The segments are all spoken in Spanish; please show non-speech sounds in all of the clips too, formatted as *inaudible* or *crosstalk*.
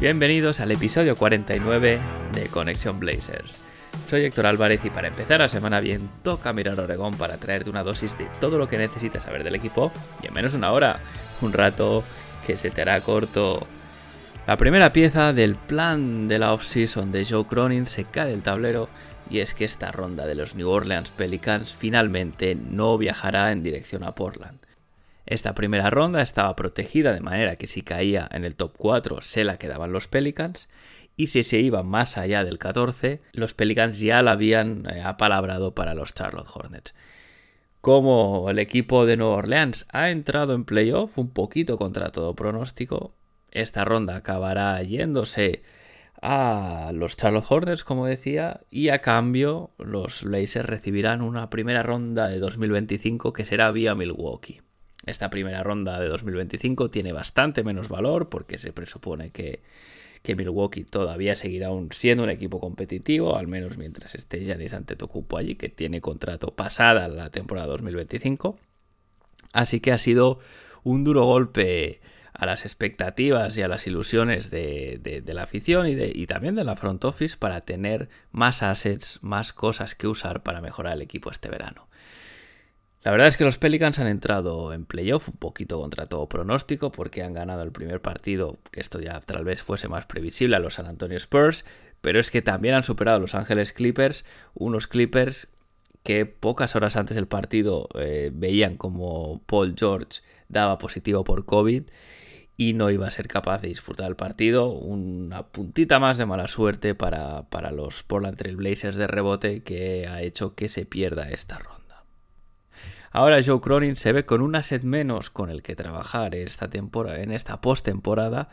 Bienvenidos al episodio 49 de Conexión Blazers. Soy Héctor Álvarez y para empezar la semana bien toca mirar Oregón para traerte una dosis de todo lo que necesitas saber del equipo y en menos una hora, un rato que se te hará corto. La primera pieza del plan de la offseason de Joe Cronin se cae del tablero y es que esta ronda de los New Orleans Pelicans finalmente no viajará en dirección a Portland. Esta primera ronda estaba protegida de manera que si caía en el top 4 se la quedaban los Pelicans y si se iba más allá del 14 los Pelicans ya la habían eh, apalabrado para los Charlotte Hornets. Como el equipo de Nueva Orleans ha entrado en playoff un poquito contra todo pronóstico, esta ronda acabará yéndose a los Charlotte Hornets, como decía, y a cambio los Blazers recibirán una primera ronda de 2025 que será vía Milwaukee. Esta primera ronda de 2025 tiene bastante menos valor porque se presupone que, que Milwaukee todavía seguirá siendo un equipo competitivo, al menos mientras esté Giannis Antetokounmpo allí, que tiene contrato pasada la temporada 2025. Así que ha sido un duro golpe a las expectativas y a las ilusiones de, de, de la afición y, de, y, también de la front office para tener más assets, más cosas que usar para mejorar el equipo este verano. La verdad es que los Pelicans han entrado en playoff un poquito contra todo pronóstico porque han ganado el primer partido, que esto ya tal vez fuese más previsible a los San Antonio Spurs, pero es que también han superado a los Ángeles Clippers, unos Clippers que pocas horas antes del partido eh, veían como Paul George daba positivo por COVID y no iba a ser capaz de disfrutar el partido. Una puntita más de mala suerte para, para los Portland Trail Blazers de rebote que ha hecho que se pierda esta ronda. Ahora Joe Cronin se ve con un asset menos con el que trabajar esta temporada, en esta postemporada,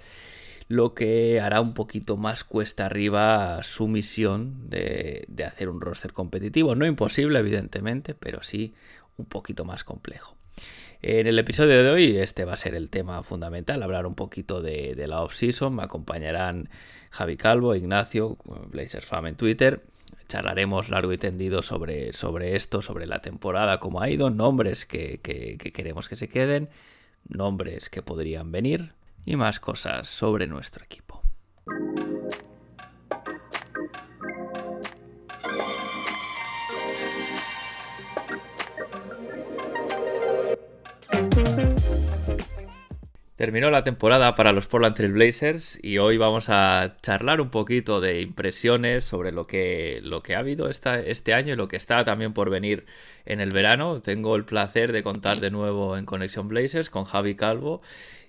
lo que hará un poquito más cuesta arriba su misión de, de hacer un roster competitivo. No imposible, evidentemente, pero sí un poquito más complejo. En el episodio de hoy este va a ser el tema fundamental, hablar un poquito de, la off-season. Me acompañarán Javi Calvo, Ignacio, Blazers Fam en Twitter. Charlaremos largo y tendido sobre, sobre esto, sobre la temporada, cómo ha ido, nombres que, que, que queremos que se queden, nombres que podrían venir y más cosas sobre nuestro equipo. Terminó la temporada para los Portland Trail Blazers y hoy vamos a charlar un poquito de impresiones sobre lo que, lo que ha habido esta, este año y lo que está también por venir en el verano. Tengo el placer de contar de nuevo en Conexión Blazers con Javi Calvo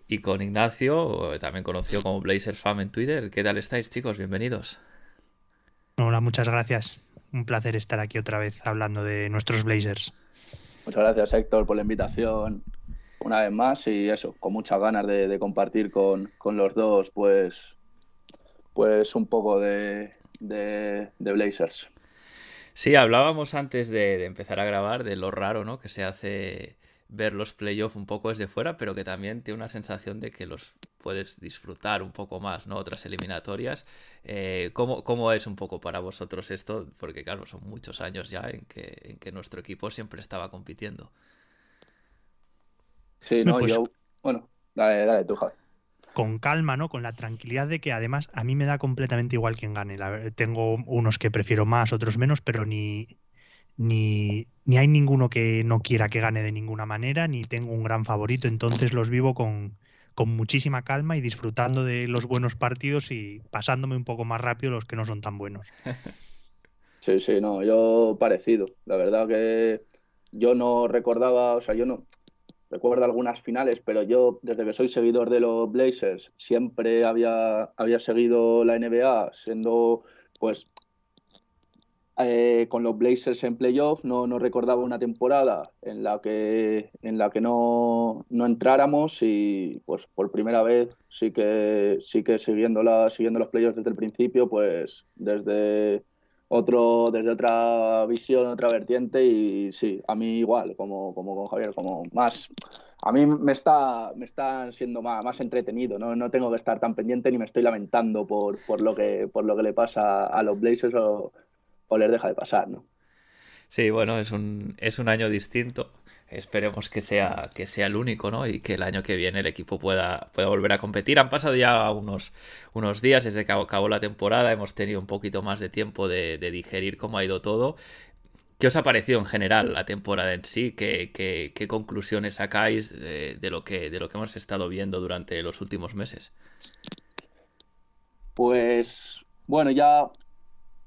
y con Ignacio, también conocido como Blazers Fam en Twitter. ¿Qué tal estáis, chicos? Bienvenidos. Hola, muchas gracias. Un placer estar aquí otra vez hablando de nuestros Blazers. Muchas gracias, Héctor, por la invitación una vez más y eso, con muchas ganas de, compartir con, con, los dos, pues, pues un poco de, de, Blazers. Sí, hablábamos antes de, de, empezar a grabar de lo raro, ¿no? Que se hace ver los playoffs un poco desde fuera, pero que también tiene una sensación de que los puedes disfrutar un poco más, ¿no? Otras eliminatorias. Eh, ¿cómo, ¿cómo, es un poco para vosotros esto? Porque claro, son muchos años ya en que, en que nuestro equipo siempre estaba compitiendo. Sí, no, pues, yo. Bueno, dale, dale tú, Javi. Con calma, ¿no? Con la tranquilidad de que además a mí me da completamente igual quién gane. La, tengo unos que prefiero más, otros menos, pero ni, ni, ni hay ninguno que no quiera que gane de ninguna manera, ni tengo un gran favorito. Entonces los vivo con, con muchísima calma y disfrutando de los buenos partidos y pasándome un poco más rápido los que no son tan buenos. *laughs* Sí, sí, no, yo parecido. La verdad que yo no recordaba, o sea, yo no, recuerdo algunas finales, pero yo desde que soy seguidor de los Blazers siempre había, había seguido la NBA, siendo pues eh, con los Blazers en playoff, no, no, recordaba una temporada en la que, en la que no, no, entráramos y pues por primera vez sí que, sí que siguiendo, la, siguiendo los playoffs desde el principio, pues desde, otro, desde otra visión, otra vertiente y sí, a mí igual, como, como con Javier, como más... A mí me está, me está siendo más, más entretenido, ¿no? no tengo que estar tan pendiente ni me estoy lamentando por, por, lo, que, por lo que le pasa a los Blazers o, o les deja de pasar, ¿no? Sí, bueno, es un, es un año distinto. Esperemos que sea, que sea el único, ¿no? Y que el año que viene el equipo pueda, pueda volver a competir. Han pasado ya unos, unos días desde que acabó la temporada. Hemos tenido un poquito más de tiempo de, digerir cómo ha ido todo. ¿Qué os ha parecido en general la temporada en sí? ¿Qué, qué, conclusiones sacáis de, lo que, de lo que hemos estado viendo durante los últimos meses? Pues bueno, ya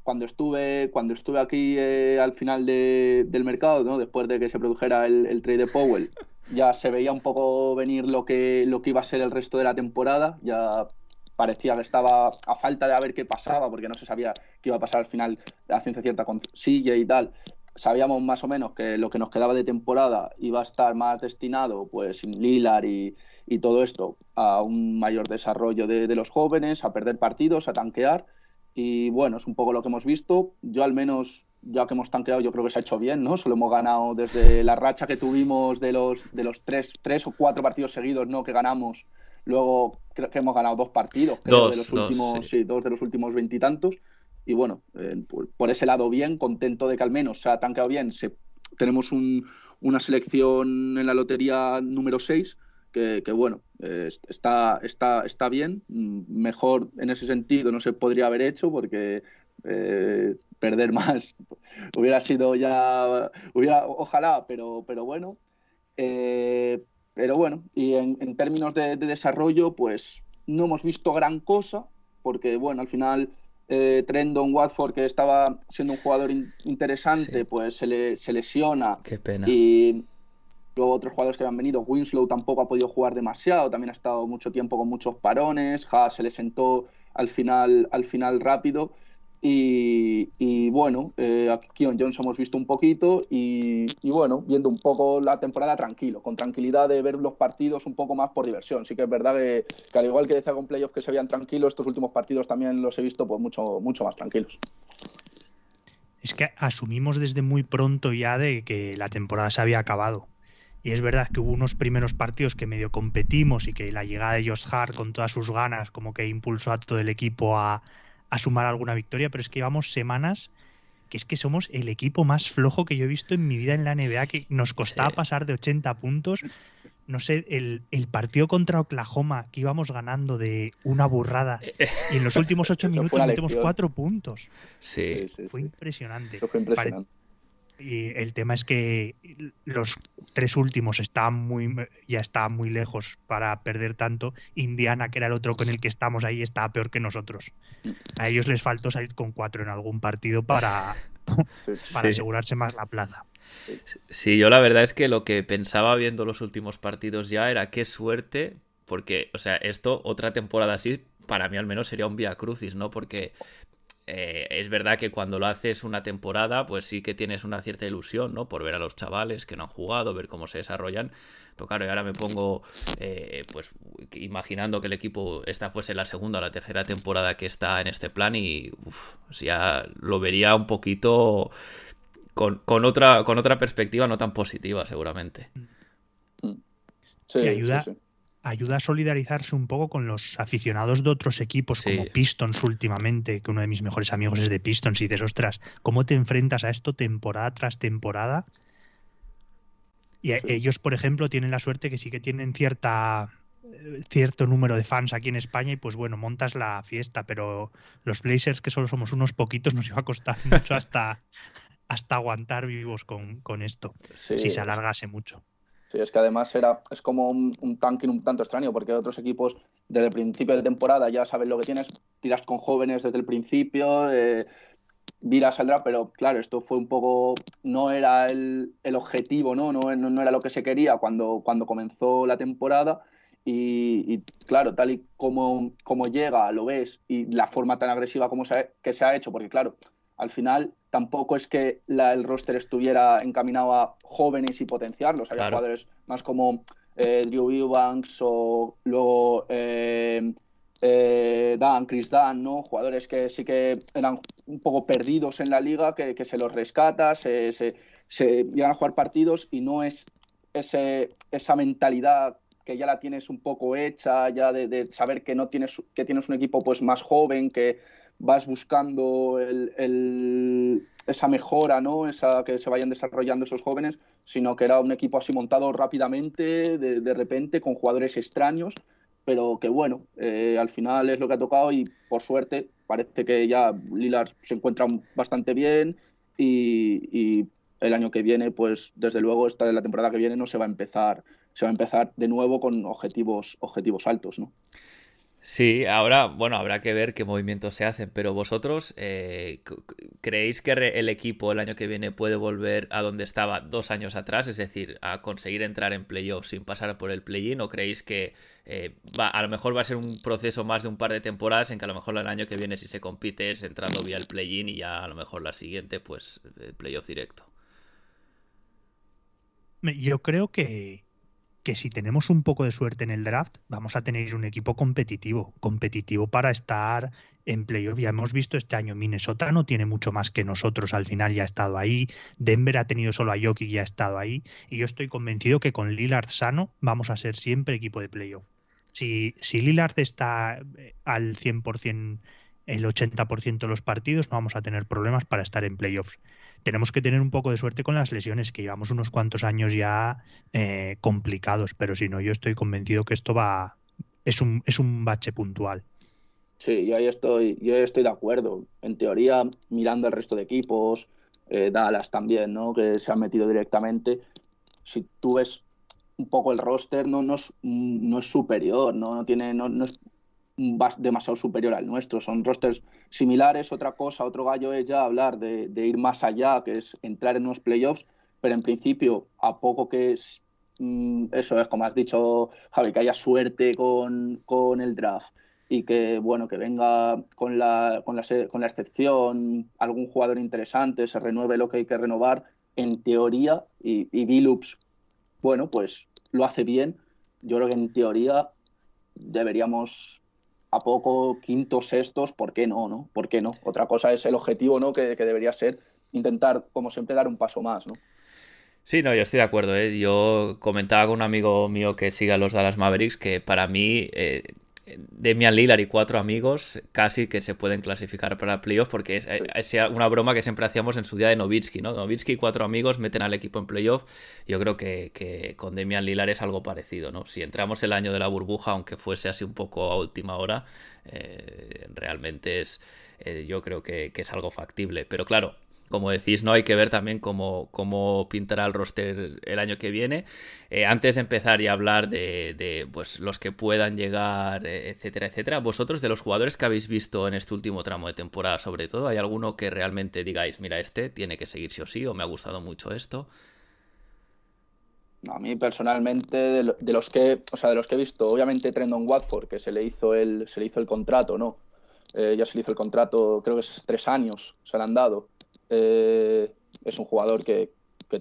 cuando estuve, cuando estuve aquí eh, al final del mercado, ¿no? después de que se produjera el, trade de Powell, *laughs* ya se veía un poco venir lo que, lo que iba a ser el resto de la temporada. Ya parecía que estaba a falta de ver qué pasaba, porque no se sabía qué iba a pasar al final, la ciencia cierta con Silla y tal. Sabíamos más o menos que lo que nos quedaba de temporada iba a estar más destinado, pues, sin Lilar y, y todo esto, a un mayor desarrollo de, de los jóvenes, a perder partidos, a tanquear y bueno, es un poco lo que hemos visto. Yo al menos, ya que hemos tanqueado, yo creo que se ha hecho bien, ¿no? Solo hemos ganado desde la racha que tuvimos de los, de los tres, tres o cuatro partidos seguidos, ¿no? Que ganamos. Luego creo que hemos ganado dos partidos, dos, de los últimos, sí. dos de los últimos veintitantos. Y, bueno, eh, por, ese lado bien, contento de que al menos se ha tanqueado bien. Se, tenemos un, una selección en la lotería número 6 que, bueno, está, está, está bien. Mm, mejor en ese sentido no se podría haber hecho porque eh, perder *laughs* más hubiera sido ya, hubiera, ojalá, pero, pero bueno. Eh, pero bueno, y en, términos de, desarrollo, pues no hemos visto gran cosa, porque bueno, al final eh, Trendon Watford, que estaba siendo un jugador interesante, pues se, le, se lesiona. Qué pena. Y, Luego otros jugadores que han venido, Winslow tampoco ha podido jugar demasiado, también ha estado mucho tiempo con muchos parones, Haas se le sentó al final, al final rápido. Y, bueno, eh, aquí en Jones hemos visto un poquito y, bueno, viendo un poco la temporada tranquilo, con tranquilidad de ver los partidos un poco más por diversión. Sí que es verdad que, al igual que decía con playoffs que se veían tranquilos, estos últimos partidos también los he visto pues mucho, mucho más tranquilos. Es que asumimos desde muy pronto ya de que la temporada se había acabado. Y es verdad que hubo unos primeros partidos que medio competimos y que la llegada de Josh Hart con todas sus ganas como que impulsó a todo el equipo a, sumar alguna victoria, pero es que llevamos semanas que es que somos el equipo más flojo que yo he visto en mi vida en la NBA, que nos costaba pasar de 80 puntos. No sé, el, partido contra Oklahoma, que íbamos ganando de una burrada, y en los últimos ocho minutos metemos cuatro puntos. Sí. fue impresionante. fue impresionante. Y el tema es que los tres últimos están muy, ya está muy lejos para perder tanto. Indiana, que era el otro con el que estamos ahí, está peor que nosotros. A ellos les faltó salir con cuatro en algún partido para, *laughs* para asegurarse más la plaza. Sí, yo la verdad es que lo que pensaba viendo los últimos partidos ya era qué suerte, porque, o sea, esto, otra temporada así, para mí al menos sería un vía crucis, ¿no? Porque eh, es verdad que cuando lo haces una temporada, pues sí que tienes una cierta ilusión, ¿no? Por ver a los chavales que no han jugado, ver cómo se desarrollan. Pero claro, y ahora me pongo, eh, pues, imaginando que el equipo esta fuese la segunda o la tercera temporada que está en este plan y ya lo vería un poquito con, otra, con otra perspectiva no tan positiva, seguramente. Sí, ayuda, sí, ayuda a solidarizarse un poco con los aficionados de otros equipos como Pistons últimamente, que uno de mis mejores amigos es de Pistons y dices, ostras, ¿cómo te enfrentas a esto temporada tras temporada? Y ellos, por ejemplo, tienen la suerte que sí que tienen cierta eh, cierto número de fans aquí en España y pues bueno, montas la fiesta, pero los Blazers, que solo somos unos poquitos, nos iba a costar mucho hasta, *laughs* hasta aguantar vivos con, con esto, si se alargase mucho. Sí, es que además era, es como un, un, tanking un tanto extraño, porque otros equipos desde el principio de temporada ya sabes lo que tienes, tiras con jóvenes desde el principio, eh, Vira saldrá, pero claro, esto fue un poco, no era el, el objetivo, ¿no? No, ¿no? era lo que se quería cuando, cuando comenzó la temporada. Y, claro, tal y como, como llega, lo ves, y la forma tan agresiva como se que se ha hecho, porque claro, al final tampoco es que el roster estuviera encaminado a jóvenes y potenciarlos. Había jugadores más como eh, Drew Eubanks o luego eh, eh, Dan, Chris Dan, ¿no? Jugadores que sí que eran un poco perdidos en la liga, que, se los rescata, se, se, llegan a jugar partidos y no es ese, esa mentalidad que ya la tienes un poco hecha, ya de, saber que no tienes, que tienes un equipo pues más joven, que vas buscando esa mejora, ¿no? Esa, que se vayan desarrollando esos jóvenes, sino que era un equipo así montado rápidamente, de, repente, con jugadores extraños, pero que bueno, eh, al final es lo que ha tocado y por suerte parece que ya Lillard se encuentra bastante bien y, y el año que viene, pues desde luego esta de la temporada que viene no se va a empezar, se va a empezar de nuevo con objetivos, objetivos altos, ¿no? Sí, ahora, bueno, habrá que ver qué movimientos se hacen, pero vosotros, eh, ¿creéis que el equipo el año que viene puede volver a donde estaba dos años atrás? Es decir, a conseguir entrar en playoffs sin pasar por el play-in, ¿o creéis que eh, va, a lo mejor va a ser un proceso más de un par de temporadas en que a lo mejor el año que viene si se compite es entrando vía el play-in y ya a lo mejor la siguiente, pues, eh, playoff directo? Yo creo que, que si tenemos un poco de suerte en el draft, vamos a tener un equipo competitivo, competitivo para estar en playoff. Ya hemos visto este año, Minnesota no tiene mucho más que nosotros, al final ya ha estado ahí, Denver ha tenido solo a Jokic y ha estado ahí, y yo estoy convencido que con Lillard sano vamos a ser siempre equipo de playoff. Si, si Lillard está eh, al 100%, el 80% de los partidos, no vamos a tener problemas para estar en playoffs tenemos que tener un poco de suerte con las lesiones, que llevamos unos cuantos años ya eh, complicados, pero si no, yo estoy convencido que esto va, es un, es un bache puntual. Sí, yo ahí estoy, yo estoy de acuerdo. En teoría, mirando al resto de equipos, eh, Dallas también, ¿no? Que se han metido directamente. Si tú ves un poco el roster, no, no, es, no es superior, no, no tiene, no, no es demasiado superior al nuestro. Son rosters similares. Otra cosa, otro gallo es ya hablar de, ir más allá, que es entrar en unos playoffs, pero en principio, a poco que mm, eso es, como has dicho, Javi, que haya suerte con, con el draft y que bueno que venga con la excepción algún jugador interesante, se renueve lo que hay que renovar, en teoría, y, y Billups, bueno, pues lo hace bien. Yo creo que en teoría deberíamos a poco, quintos, sextos, ¿por qué no, no? ¿Por qué no? Otra cosa es el objetivo, ¿no? Que, debería ser intentar, como siempre, dar un paso más, ¿no? Sí, no, yo estoy de acuerdo. ¿eh? Yo comentaba con un amigo mío que sigue a los Dallas Mavericks que para mí eh, Demian Lillard y cuatro amigos casi que se pueden clasificar para playoffs porque es, una broma que siempre hacíamos en su día de Novitsky, ¿no? Novitsky y cuatro amigos meten al equipo en playoff. Yo creo que, con Demian Lillard es algo parecido, ¿no? Si entramos el año de la burbuja, aunque fuese así un poco a última hora, eh, realmente es, eh, yo creo que, que es algo factible. Pero claro, como decís, no hay que ver también cómo, cómo pintará el roster el año que viene. Eh, antes de empezar y hablar de, pues, los que puedan llegar, eh, etcétera, etcétera, vosotros de los jugadores que habéis visto en este último tramo de temporada, sobre todo, ¿hay alguno que realmente digáis, mira, este tiene que seguir sí o sí, o me ha gustado mucho esto? A mí personalmente, de, los que, o sea, de los que he visto, obviamente Trendon Watford, que se le hizo el, se le hizo el contrato, ¿no? Eh, ya se le hizo el contrato, creo que es tres años, se le han dado. Eh, es un jugador que,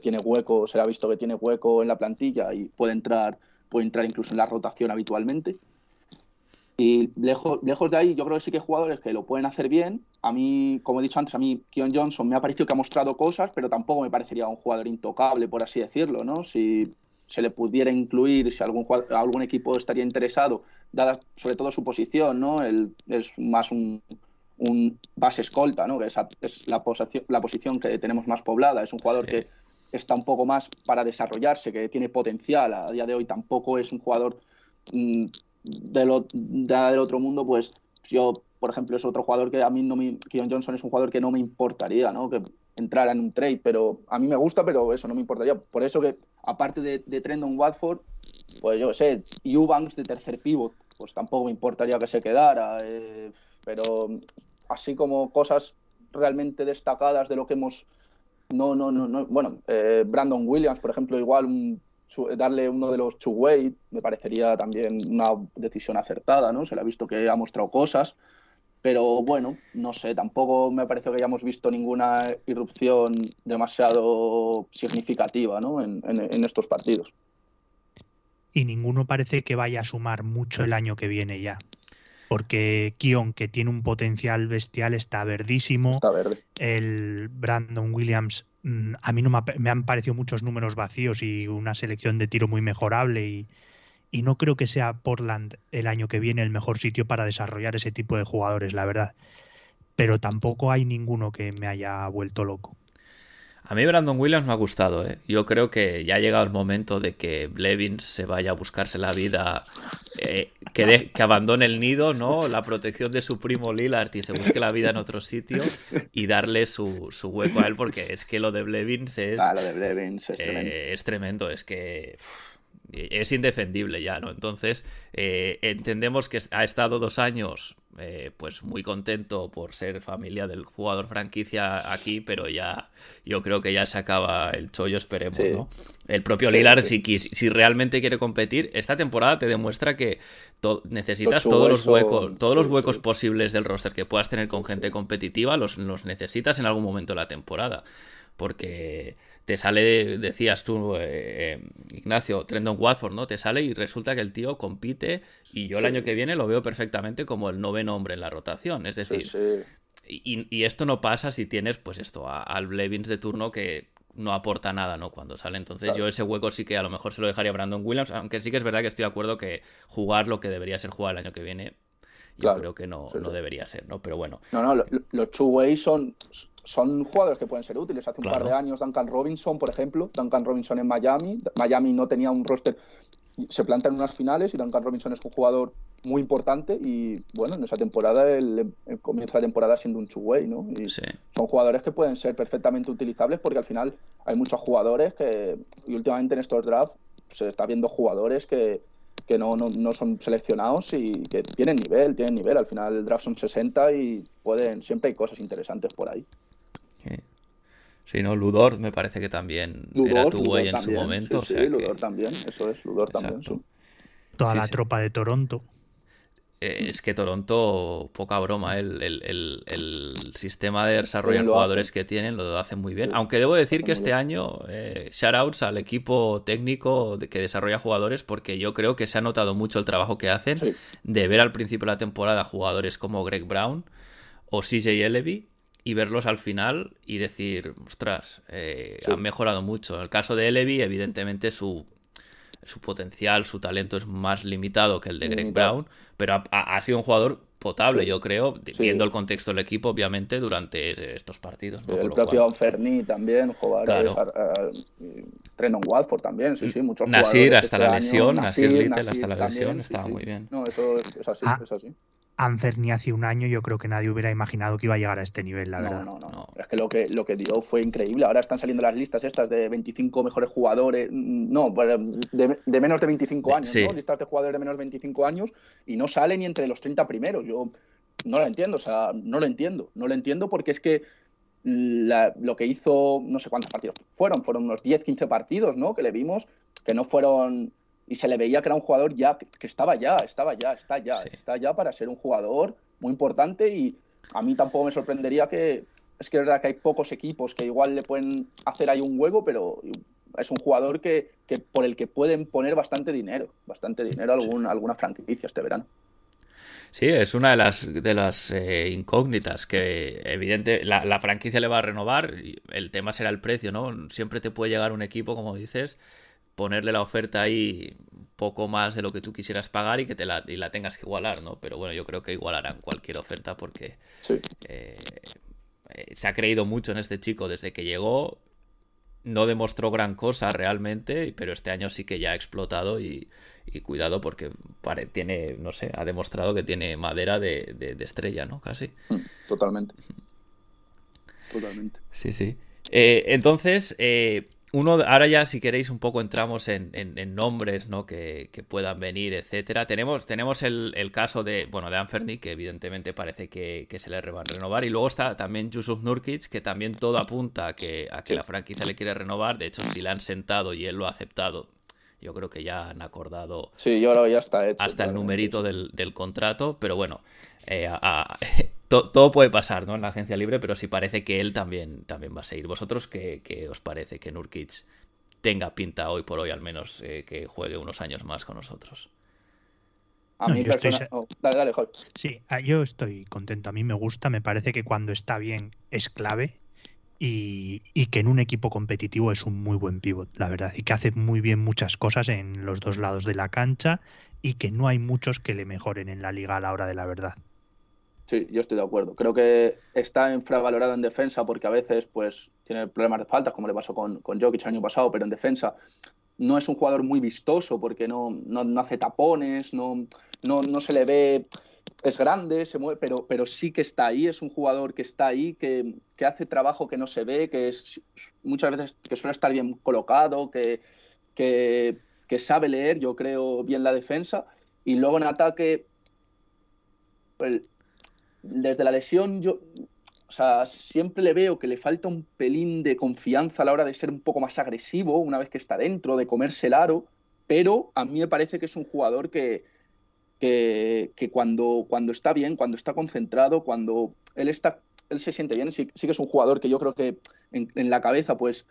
tiene hueco, se le ha visto que tiene hueco en la plantilla y puede entrar, puede entrar incluso en la rotación habitualmente. Y lejos, lejos de ahí, yo creo que sí que hay jugadores que lo pueden hacer bien. A mí, como he dicho antes, a mí Keon Johnson me ha parecido que ha mostrado cosas, pero tampoco me parecería un jugador intocable, por así decirlo, ¿no? Si se le pudiera incluir, si algún, algún equipo estaría interesado, dada sobre todo su posición, ¿no? Él es más un, un base escolta, ¿no? que es, la, posición, la posición que tenemos más poblada. Es un jugador que está un poco más para desarrollarse, que tiene potencial. A día de hoy tampoco es un jugador mm, del, otro mundo, pues yo, por ejemplo, es otro jugador que a mí no me... Keon Johnson es un jugador que no me importaría, ¿no? Que entrara en un trade, pero a mí me gusta, pero eso no me importaría. Por eso que, aparte de, de Trendon Watford, pues yo sé, Eubanks de tercer pivot, pues tampoco me importaría que se quedara. Eh, pero así como cosas realmente destacadas de lo que hemos... No, no, no, no. Bueno, eh, Brandon Williams, por ejemplo, igual darle uno de los two-way me parecería también una decisión acertada, ¿no? Se le ha visto que ha mostrado cosas, Pero bueno, no sé, tampoco me parece que hayamos visto ninguna irrupción demasiado significativa ¿no? en, en estos partidos. Y ninguno parece que vaya a sumar mucho el año que viene ya porque Kion, que tiene un potencial bestial, está verdísimo. Está verde. El Brandon Williams, mm, a mí no me, han parecido muchos números vacíos y una selección de tiro muy mejorable y, y no creo que sea Portland el año que viene el mejor sitio para desarrollar ese tipo de jugadores, la verdad. Pero tampoco hay ninguno que me haya vuelto loco. A mí Brandon Williams me ha gustado, ¿eh? Yo creo que ya ha llegado el momento de que Blevins se vaya a buscarse la vida, eh, que, que abandone el nido, ¿no? La protección de su primo Lillard y se busque la vida en otro sitio y darle su, hueco a él, porque es que lo de Blevins es... Ah, lo de Blevins es, tremendo. Eh, es tremendo, es que es indefendible ya, ¿no? Entonces, eh, entendemos que ha estado dos años, eh, pues muy contento por ser familia del jugador franquicia aquí, pero ya yo creo que ya se acaba el chollo, esperemos, ¿no? El propio Lillard, Si, si, realmente quiere competir, esta temporada te demuestra que necesitas todos los huecos, todos los huecos posibles del roster que puedas tener con gente competitiva, los, los necesitas en algún momento de la temporada. Porque te sale, decías tú, eh, eh, Ignacio, Trendon Watford, ¿no? Te sale y resulta que el tío compite y yo el año que viene lo veo perfectamente como el noveno hombre en la rotación. Es decir, y, esto no pasa si tienes, pues esto, al Blevins de turno que no aporta nada, ¿no? Cuando sale. Entonces yo ese hueco sí que a lo mejor se lo dejaría a Brandon Williams, aunque sí que es verdad que estoy de acuerdo que jugar lo que debería ser jugar el año que viene yo creo que no, no debería ser, ¿no? Pero bueno. No, no, los two ways son, son jugadores que pueden ser útiles. Hace un par de años Duncan Robinson, por ejemplo, Duncan Robinson en Miami. Miami no tenía un roster, se planta en unas finales y Duncan Robinson es un jugador muy importante y bueno, en esa temporada el, comienzo de la temporada siendo un two-way, ¿no? Y son jugadores que pueden ser perfectamente utilizables porque al final hay muchos jugadores que, y últimamente en estos drafts se está viendo jugadores que, que no, no, no, son seleccionados y que tienen nivel, tienen nivel. Al final el draft son 60 y pueden, siempre hay cosas interesantes por ahí. Sí, ¿no? Ludor me parece que también era tu güey en su momento. Sí, Ludor también, eso es, Ludor también. Toda la tropa de Toronto. Eh, es que Toronto, poca broma, ¿eh? el, sistema de desarrollo de jugadores que tienen lo hacen muy bien. Aunque debo decir que este año, eh, shoutouts al equipo técnico que desarrolla jugadores, porque yo creo que se ha notado mucho el trabajo que hacen de ver al principio de la temporada jugadores como Greg Brown o CJ Levy y verlos al final y decir, ostras, eh, han mejorado mucho. En el caso de Levy, evidentemente su, su potencial, su talento es más limitado que el de Greg Brown, pero ha, sido un jugador potable, yo creo, viendo el contexto del equipo, obviamente, durante estos partidos. El propio Ferni también, jugadores, Trendon Watford también, sí, sí, muchos Nasir hasta la este lesión, Nasir, Little hasta la lesión, estaba muy bien. No, eso es así, ah, es así ni hace un año yo creo que nadie hubiera imaginado que iba a llegar a este nivel, la verdad. No, no, no. Es que lo que lo que dio fue increíble. Ahora están saliendo las listas estas de 25 mejores jugadores, no, pues, de, menos de 25 años, ¿no? Listas de jugadores de menos de 25 años y no sale ni entre los 30 primeros. Yo no lo entiendo, o sea, no lo entiendo. No lo entiendo porque es que lo que hizo, no sé cuántos partidos fueron, fueron unos 10, 15 partidos, ¿no? Que le vimos que no fueron y se le veía que era un jugador ya, que estaba ya, estaba ya, está ya, está ya para ser un jugador muy importante y a mí tampoco me sorprendería que, es que es verdad que hay pocos equipos que igual le pueden hacer ahí un huevo, pero es un jugador que, por el que pueden poner bastante dinero, bastante dinero algún, alguna franquicia este verano. Sí, es una de las, de las eh, incógnitas que, evidente, la, la, franquicia le va a renovar. El tema será el precio, ¿no? Siempre te puede llegar un equipo, como dices, ponerle la oferta ahí poco más de lo que tú quisieras pagar y que te la, y la tengas que igualar, ¿no? Pero bueno, yo creo que igualarán cualquier oferta porque eh, eh, se ha creído mucho en este chico desde que llegó. No demostró gran cosa realmente, pero este año sí que ya ha explotado y, cuidado porque tiene, no sé, ha demostrado que tiene madera de, estrella, ¿no? Casi. Mm, totalmente. Totalmente. Sí, sí. Eh, entonces, uno, ahora ya si queréis un poco entramos en, nombres ¿no? que, puedan venir, etcétera. Tenemos, tenemos el, caso de, bueno, de Anferni, que evidentemente parece que, se le van a renovar. Y luego está también Yusuf Nurkic, que también todo apunta a que, a que la franquicia le quiere renovar. De hecho, si le han sentado y él lo ha aceptado, Yo creo que ya han acordado Sí, yo creo que ya está hecho. hasta el numerito del contrato, pero bueno, eh, a- a- *laughs* to- todo puede pasar ¿no? en la agencia libre, pero sí parece que él también, también va a seguir. ¿Vosotros qué, qué os parece que Nurkic tenga pinta hoy por hoy, al menos, eh, que juegue unos años más con nosotros? A No, mí yo estoy persona- oh, dale, dale. Sí, ah, yo estoy contento. A mí me gusta, me parece que cuando está bien es clave y, y que en un equipo competitivo es un muy buen pivot, la verdad, y que hace muy bien muchas cosas en los dos lados de la cancha y que no hay muchos que le mejoren en la liga a la hora de la verdad. Sí, yo estoy de acuerdo. Creo que está infravalorado en defensa porque a veces pues tiene problemas de faltas, como le pasó con, con Jokic el año pasado, pero en defensa no es un jugador muy vistoso porque no, no, no hace tapones, no, no, no se le ve, es grande, se mueve, pero, pero sí que está ahí, es un jugador que está ahí, que, que hace trabajo que no se ve, que es muchas veces que suele estar bien colocado, que, que, que sabe leer, yo creo, bien la defensa. Y luego en ataque, desde la lesión, yo, o sea, siempre le veo que le falta un pelín de confianza a la hora de ser un poco más agresivo una vez que está dentro, de comerse el aro, pero a mí me parece que es un jugador que, que, que cuando, cuando está bien, cuando está concentrado, cuando él está, él se siente bien, sí, sí que es un jugador que yo creo que en, en la cabeza, pues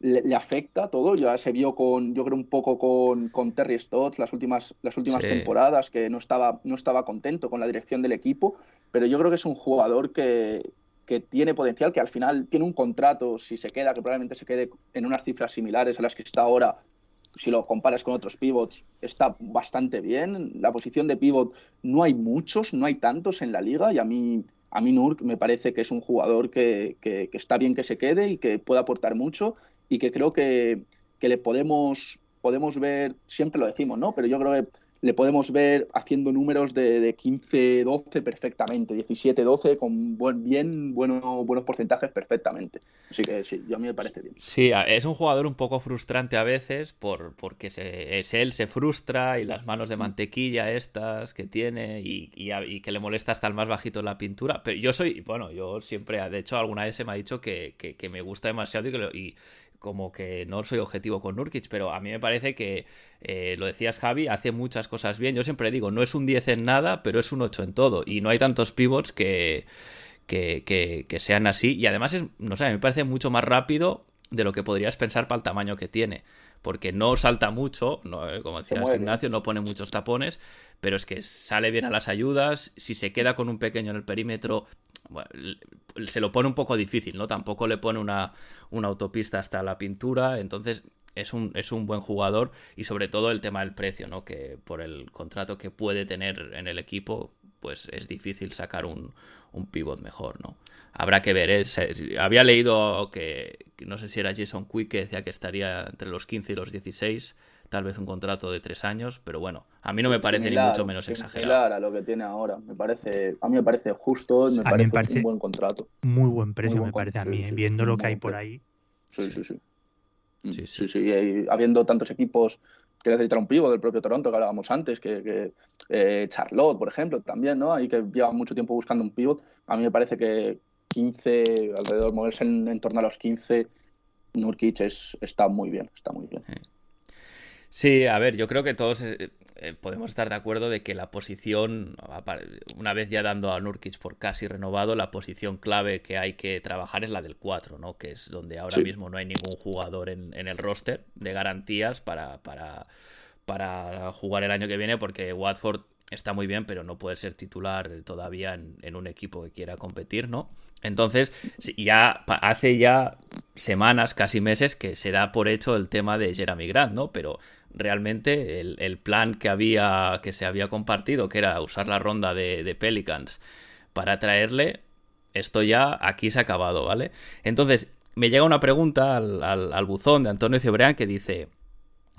le, le afecta todo. Ya se vio con, yo creo, un poco con, con Terry Stotts las últimas, las últimas Sí. temporadas, que no estaba, no estaba contento con la dirección del equipo, pero yo creo que es un jugador que, que tiene potencial, que al final tiene un contrato, si se queda, que probablemente se quede en unas cifras similares a las que está ahora, si lo comparas con otros pivots, está bastante bien. La posición de pivot no hay muchos, no hay tantos en la liga y a mí, a mí Nurk me parece que es un jugador que, que- está bien que se quede y que puede aportar mucho y que creo que, que le podemos, podemos ver, siempre lo decimos, ¿no? Pero yo creo que le podemos ver haciendo números de, de 15-12 perfectamente, 17-12 con buen, bien bueno, buenos porcentajes perfectamente. Así que sí, yo a mí me parece bien. Sí, es un jugador un poco frustrante a veces por, porque se, es él se frustra y las manos de mantequilla estas que tiene y, que le molesta hasta el más bajito en la pintura. Pero yo soy, bueno, yo siempre, de hecho, alguna vez se me ha dicho que, me gusta demasiado y, que lo- como que no soy objetivo con Nurkic, pero a mí me parece que, eh, lo decías Javi, hace muchas cosas bien. Yo siempre digo, no es un 10 en nada, pero es un 8 en todo. Y no hay tantos pivots que, que, que- que sean así. Y además, es, no sé, me parece mucho más rápido de lo que podrías pensar para el tamaño que tiene. Porque no salta mucho, no, eh, como mueve. Ignacio, no pone muchos tapones, pero es que sale bien a las ayudas. Si se queda con un pequeño en el perímetro, bueno, se lo pone un poco difícil, ¿no? Tampoco le pone una, una autopista hasta la pintura. Entonces, es un, es un buen jugador. Y sobre todo el tema del precio, ¿no? Que por el contrato que puede tener en el equipo, pues es difícil sacar un, un pivot mejor, ¿no? Habrá que ver, ¿eh? Se- había leído que, que no sé si era Jason Quick que decía que estaría entre los 15 y los 16, tal vez un contrato de tres años, pero bueno, a mí no me parece ni mucho menos exagerado. a lo que tiene ahora. Me parece, a mí me parece justo, me A mí me parece, parece- un buen contrato. Muy buen precio, buen me parece a mí, sí, eh, sí, viendo lo que hay por precio. ahí. Sí, sí, sí. Mm, Sí, Sí, sí. sí. y habiendo tantos equipos que necesitan un pivo del propio Toronto que hablábamos antes, que, eh, Charlotte, por ejemplo, también, ¿no? Ahí que lleva mucho tiempo buscando un pivot. A mí me parece que 15, alrededor, moverse en, en torno a los 15, Nurkic es, está muy bien, está muy bien. Sí, a ver, yo creo que todos eh, podemos estar de acuerdo de que la posición, una vez ya dando a Nurkic por casi renovado, la posición clave que hay que trabajar es la del 4, ¿no? Que es donde ahora Sí. mismo no hay ningún jugador en, en el roster de garantías para, para, para jugar el año que viene, porque Watford está muy bien, pero no puede ser titular todavía en, en un equipo que quiera competir, ¿no? Entonces, ya hace ya semanas, casi meses, que se da por hecho el tema de Jeremy Grant, ¿no? Pero realmente el, plan que había, que se había compartido, que era usar la ronda de, Pelicans para traerle, esto ya aquí se ha acabado, ¿vale? Entonces, me llega una pregunta al, buzón de Antonio Ciobreán que dice: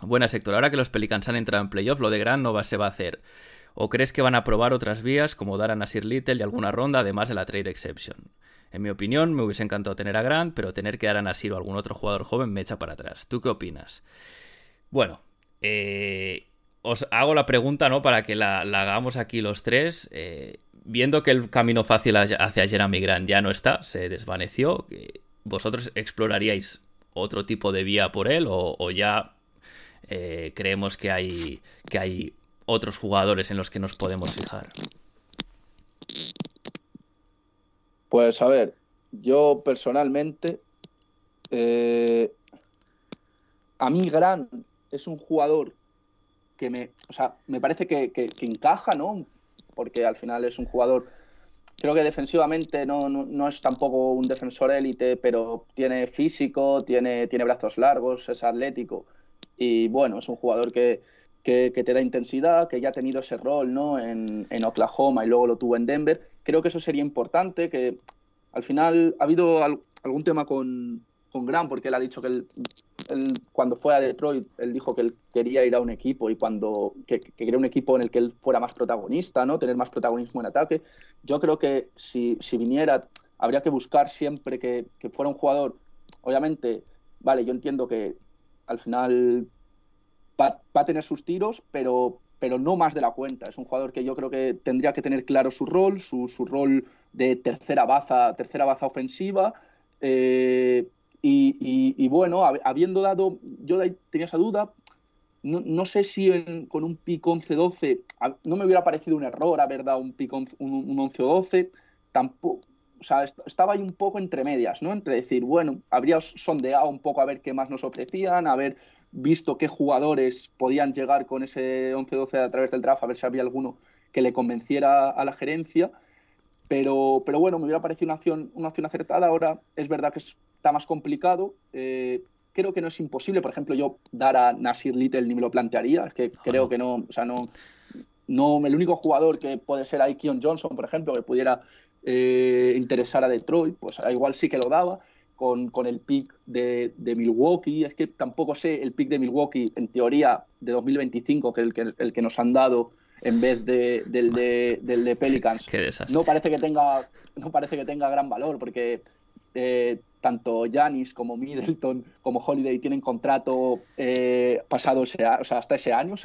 Buena sector, ahora que los Pelicans han entrado en playoff, lo de Grant no se va a hacer. ¿O crees que van a probar otras vías como dar a Nasir Little y alguna ronda además de la trade exception? En mi opinión, me hubiese encantado tener a Grant, pero tener que dar a Nasir o algún otro jugador joven me echa para atrás. ¿Tú qué opinas? Bueno, eh, os hago la pregunta, ¿no? Para que la, la hagamos aquí los tres. eh, viendo que el camino fácil hacia Jeremy Grant ya no está, se desvaneció, ¿vosotros exploraríais otro tipo de vía por él o, ya eh, creemos que hay, que hay otros jugadores en los que nos podemos fijar. Pues a ver, yo personalmente, eh, a mí Grant es un jugador que me, o sea, me parece que, que, encaja, ¿no? Porque al final es un jugador, creo que defensivamente no, no, no es tampoco un defensor élite, pero tiene físico, tiene, tiene brazos largos, es atlético y bueno, es un jugador que, que, te da intensidad, que ya ha tenido ese rol ¿no? en, en, Oklahoma y luego lo tuvo en Denver. Creo que eso sería importante, que al final ha habido algún tema con, con Grant, porque él ha dicho que él, cuando fue a Detroit, él dijo que él quería ir a un equipo y cuando que, quería un equipo en el que él fuera más protagonista, ¿no? Tener más protagonismo en ataque. Yo creo que si, si viniera, habría que buscar siempre que, que fuera un jugador. Obviamente, vale, yo entiendo que al final va, a tener sus tiros, pero, pero no más de la cuenta. Es un jugador que yo creo que tendría que tener claro su rol, su, su rol de tercera baza, tercera baza ofensiva. Eh, bueno, habiendo dado, yo tenía esa duda, no, sé si con un pick 11-12 no me hubiera parecido un error haber dado un pick un, 11 12, tampoco, o sea, estaba ahí un poco entre medias, ¿no? Entre decir, bueno, habría sondeado un poco a ver qué más nos ofrecían, a ver visto qué jugadores podían llegar con ese 11-12 a través del draft, a ver si había alguno que le convenciera a la gerencia. Pero, pero bueno, me hubiera parecido una acción, una acción acertada. Ahora es verdad que es está más complicado. Eh, creo que no es imposible, por ejemplo, yo dar a Nasir Little ni me lo plantearía, es que creo que no, o sea, no, no, el único jugador que puede ser ahí Keon Johnson, por ejemplo, que pudiera eh, interesar a Detroit, pues igual sí que lo daba. Con, con el pick de, de, Milwaukee, es que tampoco sé el pick de Milwaukee, en teoría, de 2025, que el que, el que nos han dado en vez de, del, de, del de *laughs* Pelicans. no parece que tenga no parece que tenga gran valor porque eh, tanto Janis como Middleton como Holiday tienen contrato eh, pasado ese, hasta ese año.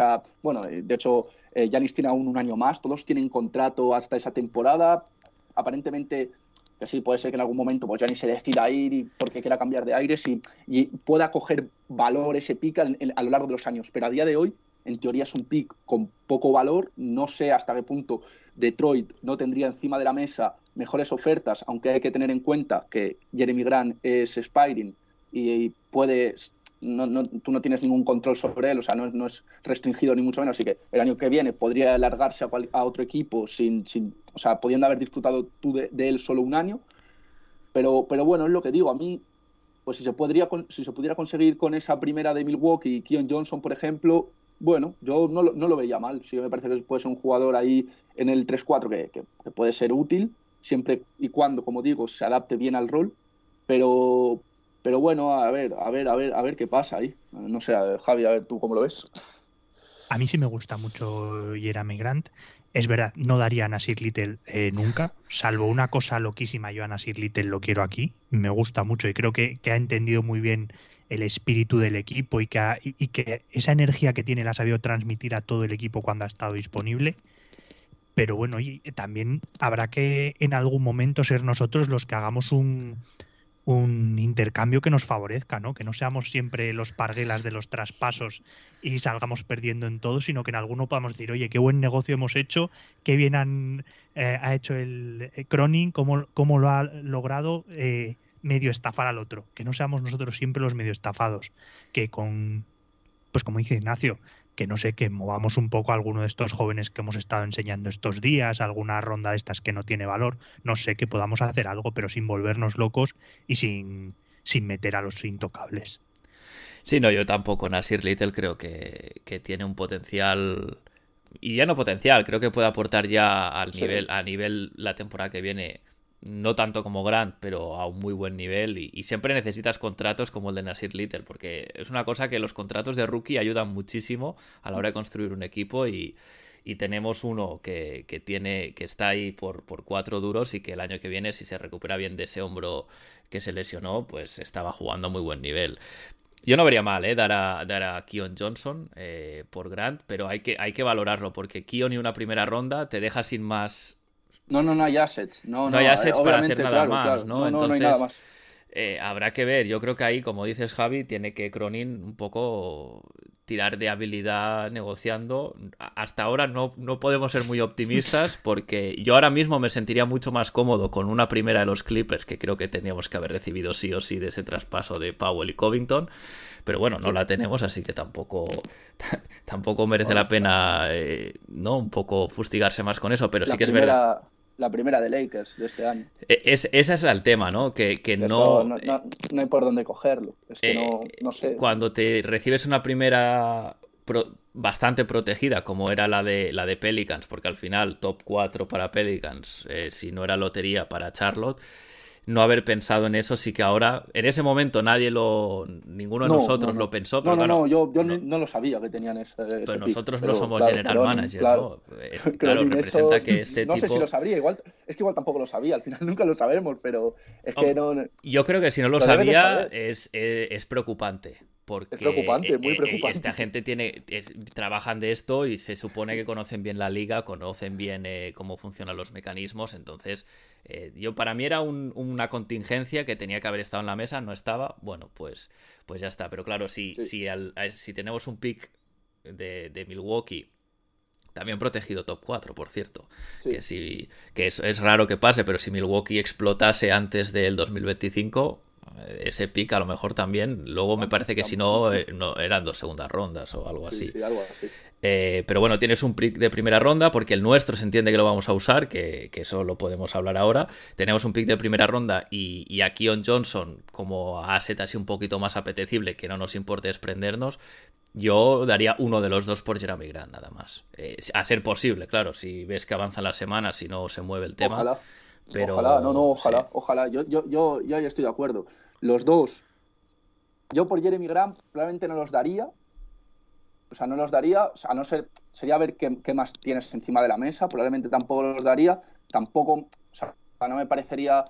Bueno, eh, de hecho, Janis tiene aún un año más, todos tienen contrato hasta esa temporada. Aparentemente, que sí, puede ser que en algún momento pues se decida ir y porque quiera cambiar de aires y, y pueda coger valor ese pick a lo largo de los años. Pero a día de hoy, en teoría es un pick con poco valor. No sé hasta qué punto Detroit no tendría encima de la mesa mejores ofertas, aunque hay que tener en cuenta que Jeremy Grant es Spiring y puedes no, tú no tienes ningún control sobre él, o sea, no, es restringido ni mucho menos, así que el año que viene podría alargarse a, otro equipo sin, sin, o sea, pudiendo haber disfrutado tú de, él solo un año, pero, pero bueno, es lo que digo, a mí, pues si se, podría, si se pudiera conseguir con esa primera de Milwaukee y Keon Johnson, por ejemplo, bueno, yo no, no lo veía mal, sí me parece que puede ser un jugador ahí en el 3-4 que, que puede ser útil, siempre y cuando, como digo, se adapte bien al rol, pero, pero bueno, a ver, a ver, a ver, a ver qué pasa ahí. No sé, Javi, a ver tú cómo lo ves. A mí sí me gusta mucho Jeremy Grant. Es verdad, no daría a Nasir Little eh, nunca, salvo una cosa loquísima. Yo a Nasir Little lo quiero aquí, me gusta mucho y creo que, ha entendido muy bien el espíritu del equipo y que, y que esa energía que tiene la ha sabido transmitir a todo el equipo cuando ha estado disponible. Pero bueno, y también habrá que en algún momento ser nosotros los que hagamos un, intercambio que nos favorezca, ¿no? Que no seamos siempre los parguelas de los traspasos y salgamos perdiendo en todo, sino que en alguno podamos decir, oye, qué buen negocio hemos hecho, qué bien han, eh, ha hecho el eh, Cronin, cómo, cómo, lo ha logrado eh, medio estafar al otro. Que no seamos nosotros siempre los medio estafados. Que con, pues como dice Ignacio, que no sé, que movamos un poco a alguno de estos jóvenes que hemos estado enseñando estos días, alguna ronda de estas que no tiene valor, no sé, que podamos hacer algo, pero sin volvernos locos y sin, sin meter a los intocables. Sí, no, yo tampoco. Nasir Little creo que, que tiene un potencial. Y ya no potencial, creo que puede aportar ya al nivel, a nivel la temporada que viene no tanto como Grant, pero a un muy buen nivel. Y, siempre necesitas contratos como el de Nasir Little, porque es una cosa que los contratos de rookie ayudan muchísimo a la hora de construir un equipo. Y, tenemos uno que, tiene, que está ahí por, por cuatro duros y que el año que viene, si se recupera bien de ese hombro que se lesionó, pues estaba jugando a muy buen nivel. Yo no vería mal ¿eh? dar, a, dar a Johnson eh, por Grant, pero hay que, hay que valorarlo porque Keon y una primera ronda te deja sin más no, no, no hay assets. No, no, hay assets para hacer nada más, ¿no? no, no hay nada más. Eh, habrá que ver, yo creo que ahí, como dices Javi, tiene que Cronin un poco tirar de habilidad negociando. Hasta ahora no, no podemos ser muy optimistas porque yo ahora mismo me sentiría mucho más cómodo con una primera de los Clippers que creo que teníamos que haber recibido sí o sí de ese traspaso de Powell y Covington. Pero bueno, no la tenemos, así que tampoco, *laughs* tampoco merece la pena eh, ¿no? un poco fustigarse más con eso. Pero sí que es verdad la primera de Lakers de este año. E, es, ese es el tema, ¿no? Que, no, no, hay por dónde cogerlo. Es que no, eh, no, sé. Cuando te recibes una primera bastante protegida, como era la de, la de Pelicans, porque al final top 4 para Pelicans, eh, si no era lotería para Charlotte no haber pensado en eso, sí que ahora, en ese momento nadie lo, ninguno de nosotros lo pensó. Pero no, no, no, yo, yo no, lo sabía que tenían ese. pero nosotros no somos general manager, claro, ¿no? claro, *laughs* representa que este no tipo. Sé si lo sabría, igual, es que igual tampoco lo sabía, al final *laughs* nunca lo sabemos, pero es que no. Yo creo que si no lo, sabía es, es, preocupante. Porque es preocupante, muy eh, eh, preocupante. Esta gente tiene, trabajan de esto y se supone que conocen bien la liga, conocen bien eh, cómo funcionan los mecanismos, entonces eh, yo para mí era una contingencia que tenía que haber estado en la mesa, no estaba. Bueno, pues, pues ya está. Pero claro, si, si, si tenemos un pick de, Milwaukee también protegido top 4, por cierto. Que, si, que es, es, raro que pase, pero si Milwaukee explotase antes del 2025, eh, ese pick a lo mejor también. Luego me parece que si no, eh, no eran dos segundas rondas o algo así. Sí, algo así. Eh, pero bueno, tienes un pick de primera ronda porque el nuestro se entiende que lo vamos a usar, que, eso lo podemos hablar ahora. Tenemos un pick de primera ronda y, y a Keon Johnson como asset así un poquito más apetecible, que no nos importe desprendernos. Yo daría uno de los dos por Jeremy Grant, nada más. Eh, a ser posible, claro, si ves que avanza la semana, si no se mueve el tema. Ojalá. Pero, ojalá, no, no, ojalá, ojalá. Yo, yo, yo, yo ya estoy de acuerdo. Los dos. Yo por Jeremy Grant probablemente no los daría, o sea, no los daría, a no ser, sería ver qué, más tienes encima de la mesa, probablemente tampoco los daría, tampoco, o sea, no me parecería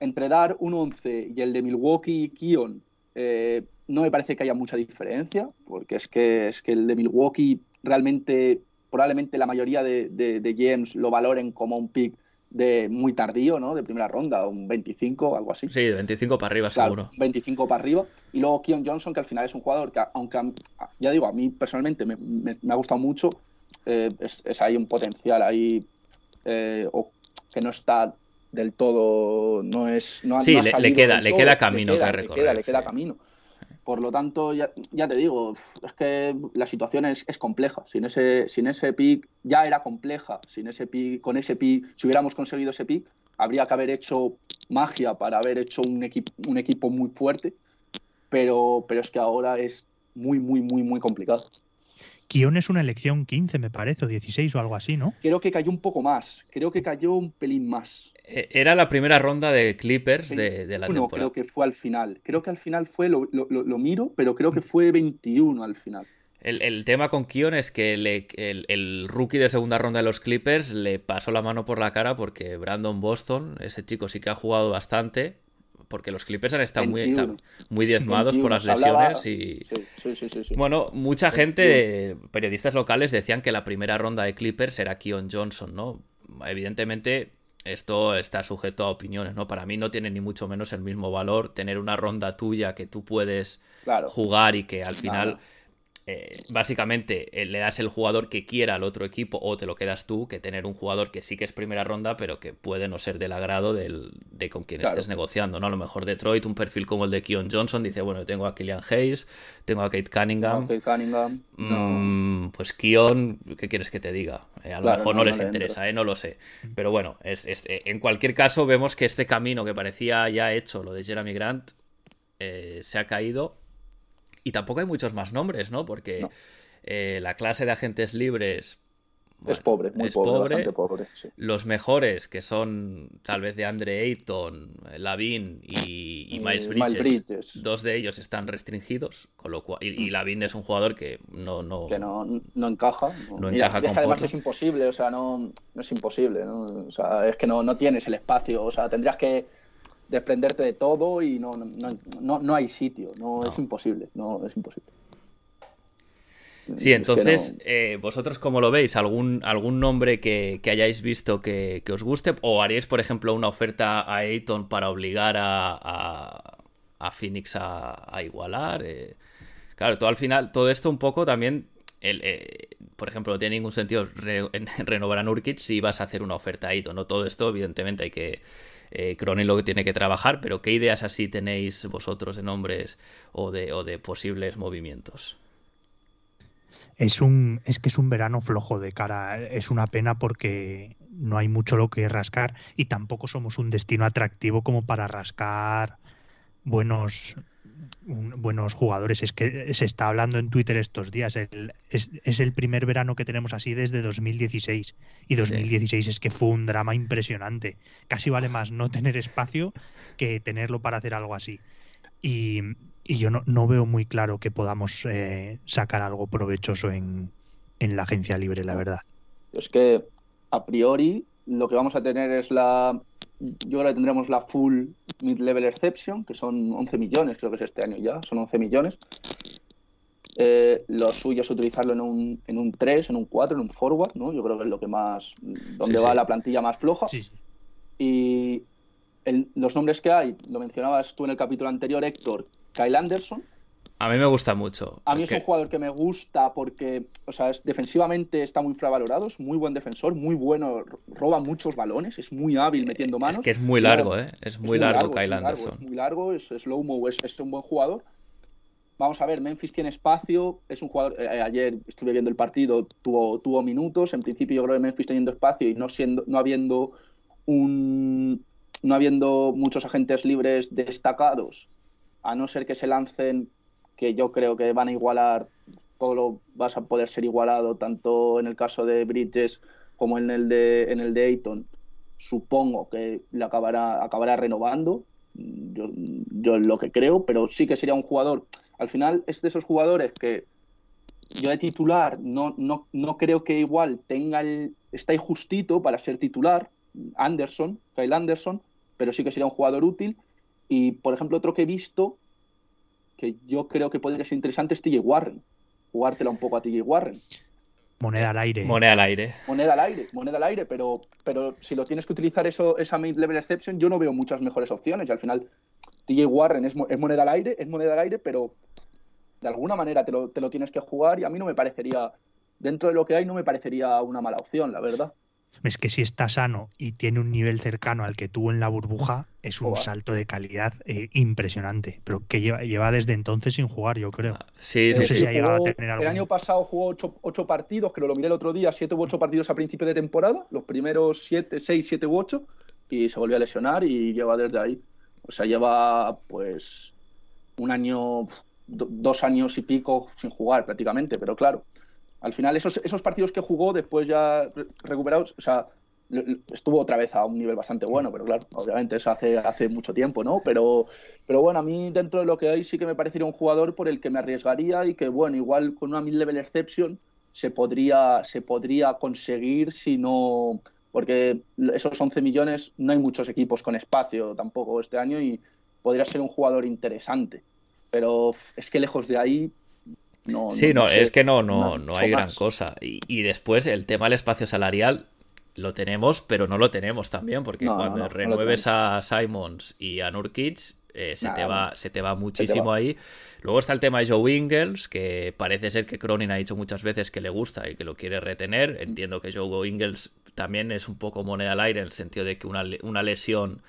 entre dar un 11 y el de Milwaukee Kion, eh, no me parece que haya mucha diferencia, porque es que, es que el de Milwaukee realmente, probablemente la mayoría de, de, lo valoren como un pick de muy tardío, ¿no? De primera ronda, un 25 o algo así. Sí, de 25 para arriba, seguro. 25 para arriba. Y luego Keon Johnson, que al final es un jugador que, aunque ya digo, a mí personalmente me, ha gustado mucho, eh, es, ahí un potencial ahí eh, que no está del todo, no es... No, sí, le, queda, le queda camino que recorrer. Le queda, le queda camino. Por lo tanto, ya, te digo, es que la situación es, compleja. Sin ese, sin ese pick, ya era compleja. Sin ese pick, con ese pick, si hubiéramos conseguido ese pick, habría que haber hecho magia para haber hecho un, un equipo muy fuerte. Pero, pero es que ahora es muy, muy, muy, muy complicado. Kion es una elección 15, me parece, o 16 o algo así, ¿no? Creo que cayó un poco más. Creo que cayó un pelín más. Eh, era la primera ronda de Clippers de, la temporada. creo que fue al final. Creo que al final fue, lo, miro, pero creo que fue 21 al final. El, tema con Kion es que el, rookie de segunda ronda de los Clippers le pasó la mano por la cara porque Brandon Boston, ese chico sí que ha jugado bastante, porque los Clippers han estado muy, muy diezmados por las lesiones y... bueno, mucha gente, periodistas locales, decían que la primera ronda de Clippers era Kion Johnson, ¿no? Evidentemente esto está sujeto a opiniones, ¿no? Para mí no tiene ni mucho menos el mismo valor tener una ronda tuya que tú puedes jugar y que al final... Eh, básicamente eh, le das el jugador que quiera al otro equipo o te lo quedas tú, que tener un jugador que sí que es primera ronda, pero que puede no ser del agrado del, de con quien estés negociando, ¿no? A lo mejor Detroit, un perfil como el de Keon Johnson, dice, bueno, tengo a Killian Hayes, tengo a Kate Cunningham. Kate Cunningham. Mm, pues Keon, ¿qué quieres que te diga? Eh, a lo mejor no, les interesa, ¿eh? No lo sé. Pero bueno, es, en cualquier caso vemos que este camino que parecía ya hecho, lo de Jeremy Grant, se ha caído y tampoco hay muchos más nombres, ¿no? Porque eh, la clase de agentes libres. es pobre, muy pobre, pobre. Los mejores, que son tal vez de Andre Ayton, Lavin y, Miles, Bridges, dos de ellos están restringidos, con lo cual, y, mm. Lavin es un jugador que no, no, que no, encaja. No, encaja es que además es imposible, o sea, no, es imposible, ¿no? O sea, es que no, no tienes el espacio, o sea, tendrías que desprenderte de todo y no, no, no, no hay sitio, no, es imposible, no es imposible. Sí, entonces, eh, ¿vosotros cómo lo veis? ¿Algún, algún nombre que, hayáis visto que, os guste? ¿O haríais, por ejemplo, una oferta a Ayton para obligar a, a, Phoenix a, igualar? Eh, claro, todo al final, todo esto un poco también, el, eh, por ejemplo, no tiene ningún sentido *laughs* renovar a Nurkic si vas a hacer una oferta a Ayton. ¿no? Todo esto, evidentemente, hay que... Eh, Cronin lo que tiene que trabajar, pero ¿qué ideas así tenéis vosotros de nombres o de, o de posibles movimientos? Es un, es que es un verano flojo de cara. Es una pena porque no hay mucho lo que rascar y tampoco somos un destino atractivo como para rascar buenos buenos jugadores. Es que se está hablando en Twitter estos días. es, el primer verano que tenemos así desde 2016. Y 2016 es que fue un drama impresionante. Casi vale más no tener espacio que tenerlo para hacer algo así. Y, y yo no, no, veo muy claro que podamos eh, sacar algo provechoso en, en la agencia libre, la verdad. Es que a priori lo que vamos a tener es la. Yo creo que tendremos la full mid-level exception, que son 11 millones, creo que es este año ya, son 11 millones. Eh, lo suyo es utilizarlo en un, en un 3, en un 4, en un forward, ¿no? Yo creo que es lo que más. donde va la plantilla más floja. Y los nombres que hay, lo mencionabas tú en el capítulo anterior, Héctor, Kyle Anderson. A mí me gusta mucho. A mí es un jugador que me gusta porque, o sea, es, defensivamente está muy infravalorado, es muy buen defensor, muy bueno, roba muchos balones, es muy hábil metiendo manos. Es que es muy largo, ¿eh? Es muy, largo, Kyle Anderson. es muy largo, es, slow-mo, es, es, un buen jugador. Vamos a ver, Memphis tiene espacio, es un jugador. Eh, ayer estuve viendo el partido, tuvo, tuvo minutos. En principio, yo creo que Memphis teniendo espacio y no, siendo, no habiendo un. No habiendo muchos agentes libres destacados, a no ser que se lancen, que yo creo que van a igualar, todo lo vas a poder ser igualado, tanto en el caso de Bridges como en el de, en el de Ayton. Supongo que le acabará, acabará renovando, yo, yo lo que creo, pero sí que sería un jugador. Al final es de esos jugadores que yo de titular no, no, no creo que igual tenga el. está ahí justito para ser titular. Anderson, Kyle Anderson, pero sí que sería un jugador útil y, por ejemplo, otro que he visto, que yo creo que podría ser interesante, es TJ Warren. Jugártela un poco a TJ Warren. Moneda al aire. Moneda al aire. Moneda al aire, moneda al aire, pero, pero si lo tienes que utilizar eso, esa mid-level exception, yo no veo muchas mejores opciones. Y al final, TJ Warren es, es, moneda al aire, es moneda al aire, pero de alguna manera te lo, te lo tienes que jugar y a mí no me parecería, dentro de lo que hay, no me parecería una mala opción, la verdad es que si está sano y tiene un nivel cercano al que tuvo en la burbuja, es un salto de calidad eh, impresionante, pero que lleva, lleva, desde entonces sin jugar, yo creo. Ah, sí, sí, sí. El año pasado jugó ocho, partidos, que lo miré el otro día, siete u ocho partidos a principio de temporada, los primeros siete, seis, siete u ocho, y se volvió a lesionar y lleva desde ahí. O sea, lleva pues un año, dos años y pico sin jugar prácticamente, pero claro al final esos, esos partidos que jugó después ya recuperados, o sea, estuvo otra vez a un nivel bastante bueno, pero claro, obviamente eso hace, hace mucho tiempo, ¿no? Pero, pero bueno, a mí dentro de lo que hay sí que me parecería un jugador por el que me arriesgaría y que, bueno, igual con una mid-level exception se podría, se podría conseguir si no... Porque esos 11 millones no hay muchos equipos con espacio tampoco este año y podría ser un jugador interesante. Pero es que lejos de ahí sí, no, es que no, no, no hay gran cosa. Y, después el tema del espacio salarial lo tenemos, pero no lo tenemos también, porque cuando renueves a Simons y a Nurkic, eh, se, te va, se te va muchísimo ahí. Luego está el tema de Joe Ingles, que parece ser que Cronin ha dicho muchas veces que le gusta y que lo quiere retener. Entiendo que Joe Ingles también es un poco moneda al aire en el sentido de que una, una lesión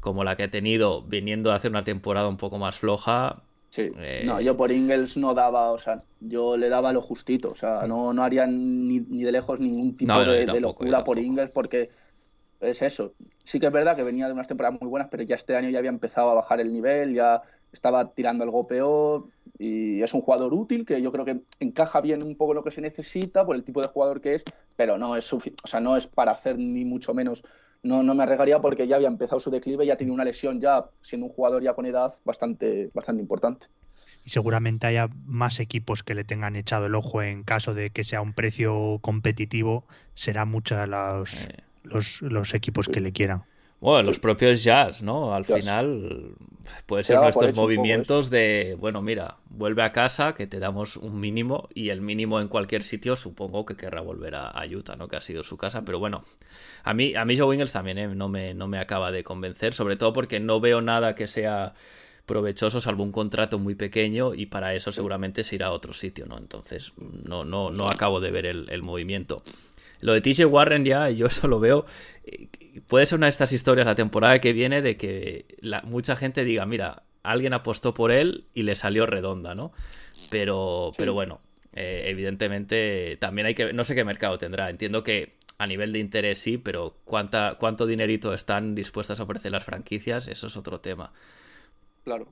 como la que ha tenido, viniendo a hacer una temporada un poco más floja, Sí, eh, no, yo por Ingles no daba, o sea, yo le daba lo justito, o sea, no, no haría ni, de lejos ningún tipo de, locura por Ingles porque es eso. Sí que es verdad que venía de unas temporadas muy buenas, pero ya este año ya había empezado a bajar el nivel, ya estaba tirando algo peor y es un jugador útil que yo creo que encaja bien un poco lo que se necesita por el tipo de jugador que es, pero no es, o sea, no es para hacer ni mucho menos no, no me arriesgaría porque ya había empezado su declive, ya tenía una lesión ya siendo un jugador ya con edad bastante, bastante importante. Y seguramente haya más equipos que le tengan echado el ojo en caso de que sea un precio competitivo, será muchos los, los, equipos que le quieran. Bueno, los propios jazz, ¿no? Al final puede ser nuestros movimientos de, bueno, mira, vuelve a casa, que te damos un mínimo, y el mínimo en cualquier sitio supongo que querrá volver a, Utah, ¿no? Que ha sido su casa, pero bueno, a mí, a mí Joe Ingles también ¿eh? no, me, no me acaba de convencer, sobre todo porque no veo nada que sea provechoso salvo un contrato muy pequeño y para eso seguramente se irá a otro sitio, ¿no? Entonces no, no, no acabo de ver el, el movimiento. Lo de TJ Warren ya, yo eso lo veo. Eh, puede ser una de estas historias la temporada que viene de que la, mucha gente diga, mira, alguien apostó por él y le salió redonda, ¿no? Pero, pero bueno, eh, evidentemente también hay que. No sé qué mercado tendrá. Entiendo que a nivel de interés sí, pero cuánta, cuánto dinerito están dispuestas a ofrecer las franquicias, eso es otro tema. Claro.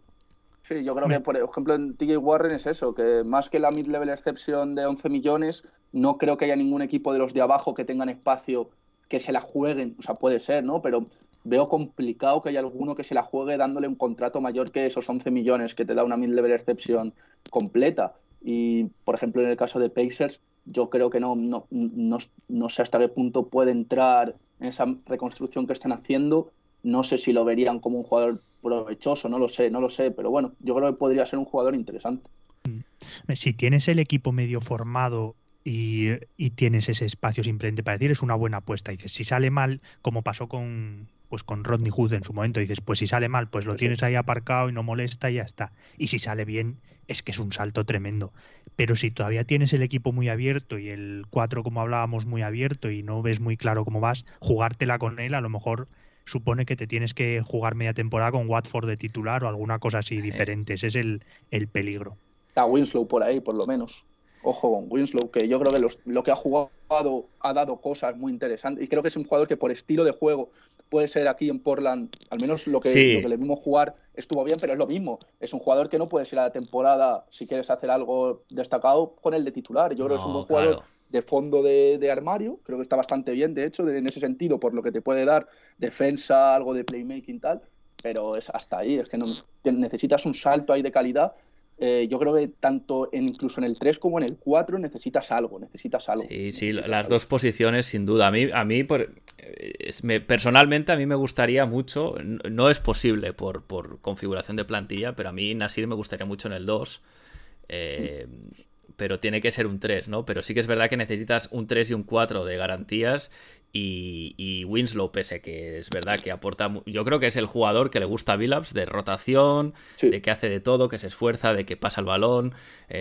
Sí, yo creo que, por ejemplo, en TJ Warren es eso, que más que la mid-level exception de 11 millones, no creo que haya ningún equipo de los de abajo que tengan espacio que se la jueguen. O sea, puede ser, ¿no? Pero veo complicado que haya alguno que se la juegue dándole un contrato mayor que esos 11 millones que te da una mid-level exception completa. Y, por ejemplo, en el caso de Pacers, yo creo que no, no, no, no sé hasta qué punto puede entrar en esa reconstrucción que están haciendo. No sé si lo verían como un jugador provechoso, no lo sé, no lo sé, pero bueno, yo creo que podría ser un jugador interesante. Mm. Si tienes el equipo medio formado y, tienes ese espacio simplemente para decir es una buena apuesta. Dices, si sale mal, como pasó con pues con Rodney Hood en su momento, dices, pues si sale mal, pues lo tienes ahí aparcado y no molesta y ya está. Y si sale bien, es que es un salto tremendo. Pero si todavía tienes el equipo muy abierto y el 4, como hablábamos, muy abierto y no ves muy claro cómo vas, jugártela con él a lo mejor supone que te tienes que jugar media temporada con Watford de titular o alguna cosa así diferente. Ese es el, el peligro. Está Winslow por ahí, por lo menos ojo con Winslow, que yo creo que lo que ha jugado ha dado cosas muy interesantes. Y creo que es un jugador que por estilo de juego puede ser aquí en Portland, al menos lo que, le vimos jugar estuvo bien, pero es lo mismo. Es un jugador que no puede ser a la temporada si quieres hacer algo destacado con el de titular. Yo creo que es un jugador de fondo de, armario. Creo que está bastante bien, de hecho, en ese sentido, por lo que te puede dar defensa, algo de playmaking tal. Pero es hasta ahí, es que no, necesitas un salto ahí de calidad eh, yo creo que tanto en, incluso en el 3 como en el 4 necesitas algo, necesitas algo. Sí, sí, las dos posiciones sin duda. A mí, a mí por, me, personalmente a mí me gustaría mucho, no es posible por, por, configuración de plantilla, pero a mí Nasir me gustaría mucho en el 2. Eh, pero tiene que ser un 3, ¿no? Pero sí que es verdad que necesitas un 3 y un 4 de garantías y, Winslow, pese que es verdad que aporta. Yo creo que es el jugador que le gusta a Billups de rotación, de que hace de todo, que se esfuerza, de que pasa el balón.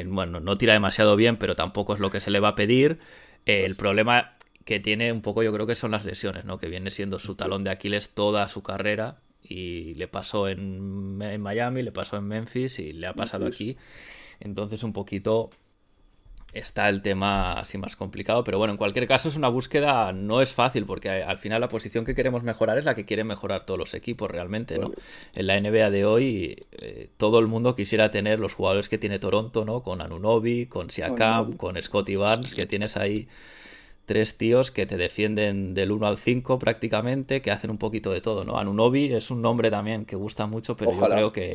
bueno, no tira demasiado bien, pero tampoco es lo que se le va a pedir. el problema que tiene un poco, yo creo que son las lesiones, ¿no? Que viene siendo su talón de Aquiles toda su carrera. Y le pasó en, en Miami, le pasó en Memphis y le ha pasado aquí. Entonces, un poquito está el tema así más complicado, pero bueno, en cualquier caso es una búsqueda, no es fácil, porque al final la posición que queremos mejorar es la que quieren mejorar todos los equipos realmente, ¿no? En la NBA de hoy eh, todo el mundo quisiera tener los jugadores que tiene Toronto, ¿no? Con Anunobi, con Siakam, con Scotty Barnes, que tienes ahí tres tíos que te defienden del 1 al 5 prácticamente, que hacen un poquito de todo, ¿no? Anunobi es un nombre también que gusta mucho, pero yo creo que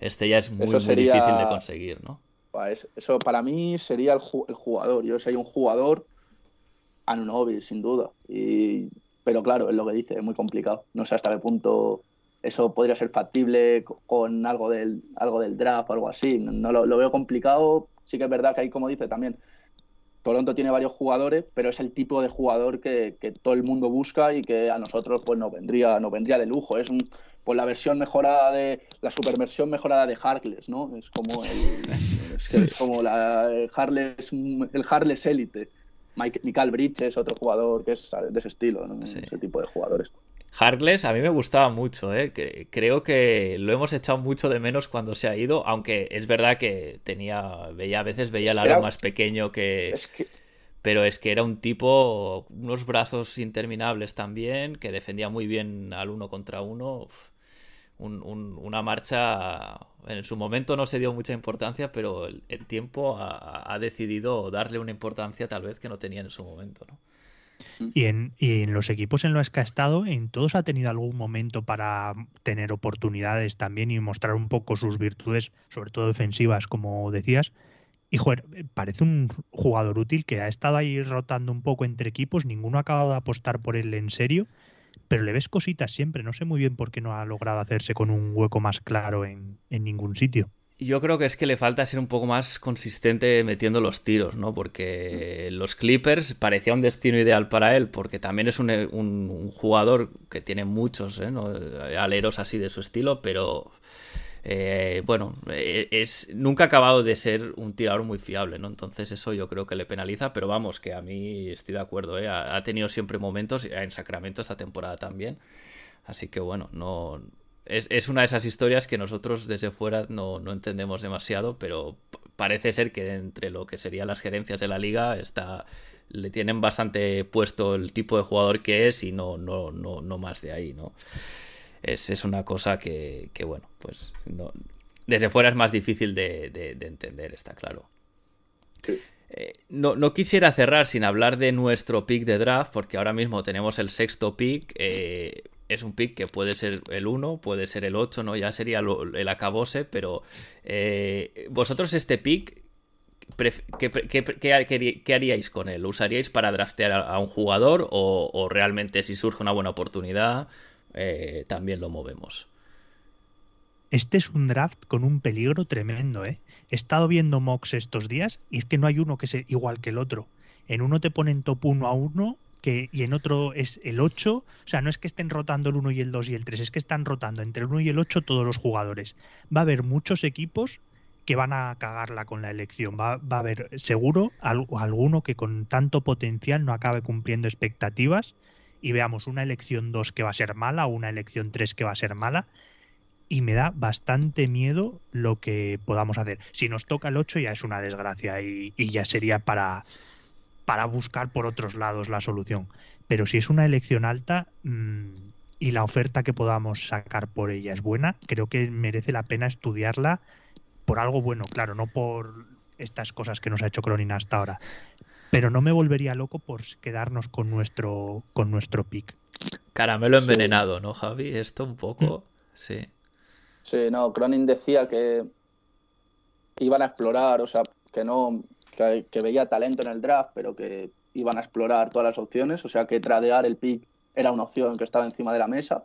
este ya es muy, muy difícil de conseguir, ¿no? Eso para mí sería el, jugador. Yo soy un jugador Anunobi, sin duda. Pero claro, es lo que dice, es muy complicado. No sé hasta qué punto eso podría ser factible con algo del, algo del draft o algo así. No, lo, veo complicado. Sí que es verdad que hay, como dice también, Toronto tiene varios jugadores, pero es el tipo de jugador que, todo el mundo busca y que a nosotros pues nos vendría, nos vendría de lujo. Es un, pues la versión mejorada de la superversión mejorada de Harkless, ¿no? Es como el, *laughs* es, como la el Harless el Harless Elite. Mike, Michael Bridges, otro jugador que es de ese estilo, ¿no? ese tipo de jugadores. Harkless a mí me gustaba mucho, ¿eh? creo que lo hemos echado mucho de menos cuando se ha ido, aunque es verdad que tenía, veía a veces veía el aro más pequeño que... Pero es que era un tipo, unos brazos interminables también, que defendía muy bien al uno contra uno una marcha. En su momento no se dio mucha importancia, pero el, tiempo ha, decidido darle una importancia tal vez que no tenía en su momento, ¿no? Y en, y en los equipos en los que ha estado, en todos ha tenido algún momento para tener oportunidades también y mostrar un poco sus virtudes, sobre todo defensivas, como decías. Y joder, parece un jugador útil que ha estado ahí rotando un poco entre equipos, ninguno ha acabado de apostar por él en serio pero le ves cositas siempre. No sé muy bien por qué no ha logrado hacerse con un hueco más claro en, en ningún sitio. Yo creo que es que le falta ser un poco más consistente metiendo los tiros, ¿no? Porque los Clippers parecía un destino ideal para él, porque también es un, jugador que tiene muchos ¿eh? ¿no? aleros así de su estilo, pero eh, bueno, eh, es, nunca ha acabado de ser un tirador muy fiable, ¿no? Entonces eso yo creo que le penaliza, pero vamos, que a mí estoy de acuerdo, ¿eh? ha tenido siempre momentos, en Sacramento esta temporada también, así que bueno, no, es, una de esas historias que nosotros desde fuera no, entendemos demasiado, pero parece ser que entre lo que serían las gerencias de la liga está le tienen bastante puesto el tipo de jugador que es y no, no, no, no más de ahí, ¿no? Es, es una cosa que, que, bueno, pues no, desde fuera es más difícil de, de, entender, está claro. Eh, no, no, quisiera cerrar sin hablar de nuestro pick de draft, porque ahora mismo tenemos el sexto pick. Eh, es un pick que puede ser el 1, puede ser el 8, ¿no? Ya sería el acabose, pero eh, vosotros este pick, ¿qué, haríais con él? ¿Lo usaríais para draftear a, un jugador o, realmente si surge una buena oportunidad eh, también lo movemos? Este es un draft con un peligro tremendo, ¿eh? He estado viendo mocks estos días y es que no hay uno que sea igual que el otro. En uno te ponen top 1 a 1 que, y en otro es el 8. O sea, no es que estén rotando el 1 y el 2 y el 3, es que están rotando entre el 1 y el 8 todos los jugadores. Va a haber muchos equipos que van a cagarla con la elección. Va, va a haber seguro alguno que con tanto potencial no acabe cumpliendo expectativas y veamos una elección 2 que va a ser mala o una elección 3 que va a ser mala. Y me da bastante miedo lo que podamos hacer. Si nos toca el 8 ya es una desgracia y, y ya sería para, para buscar por otros lados la solución. Pero si es una elección alta mmm, y la oferta que podamos sacar por ella es buena, creo que merece la pena estudiarla por algo bueno, claro, no por estas cosas que nos ha hecho Cronin hasta ahora. Pero no me volvería loco por quedarnos con nuestro con nuestro pick. Caramelo envenenado, sí. ¿no, Javi? Esto un poco, mm. sí. Sí, no, Cronin decía que iban a explorar, o sea, que no que, veía talento en el draft, pero que iban a explorar todas las opciones, o sea que tradear el pick era una opción que estaba encima de la mesa.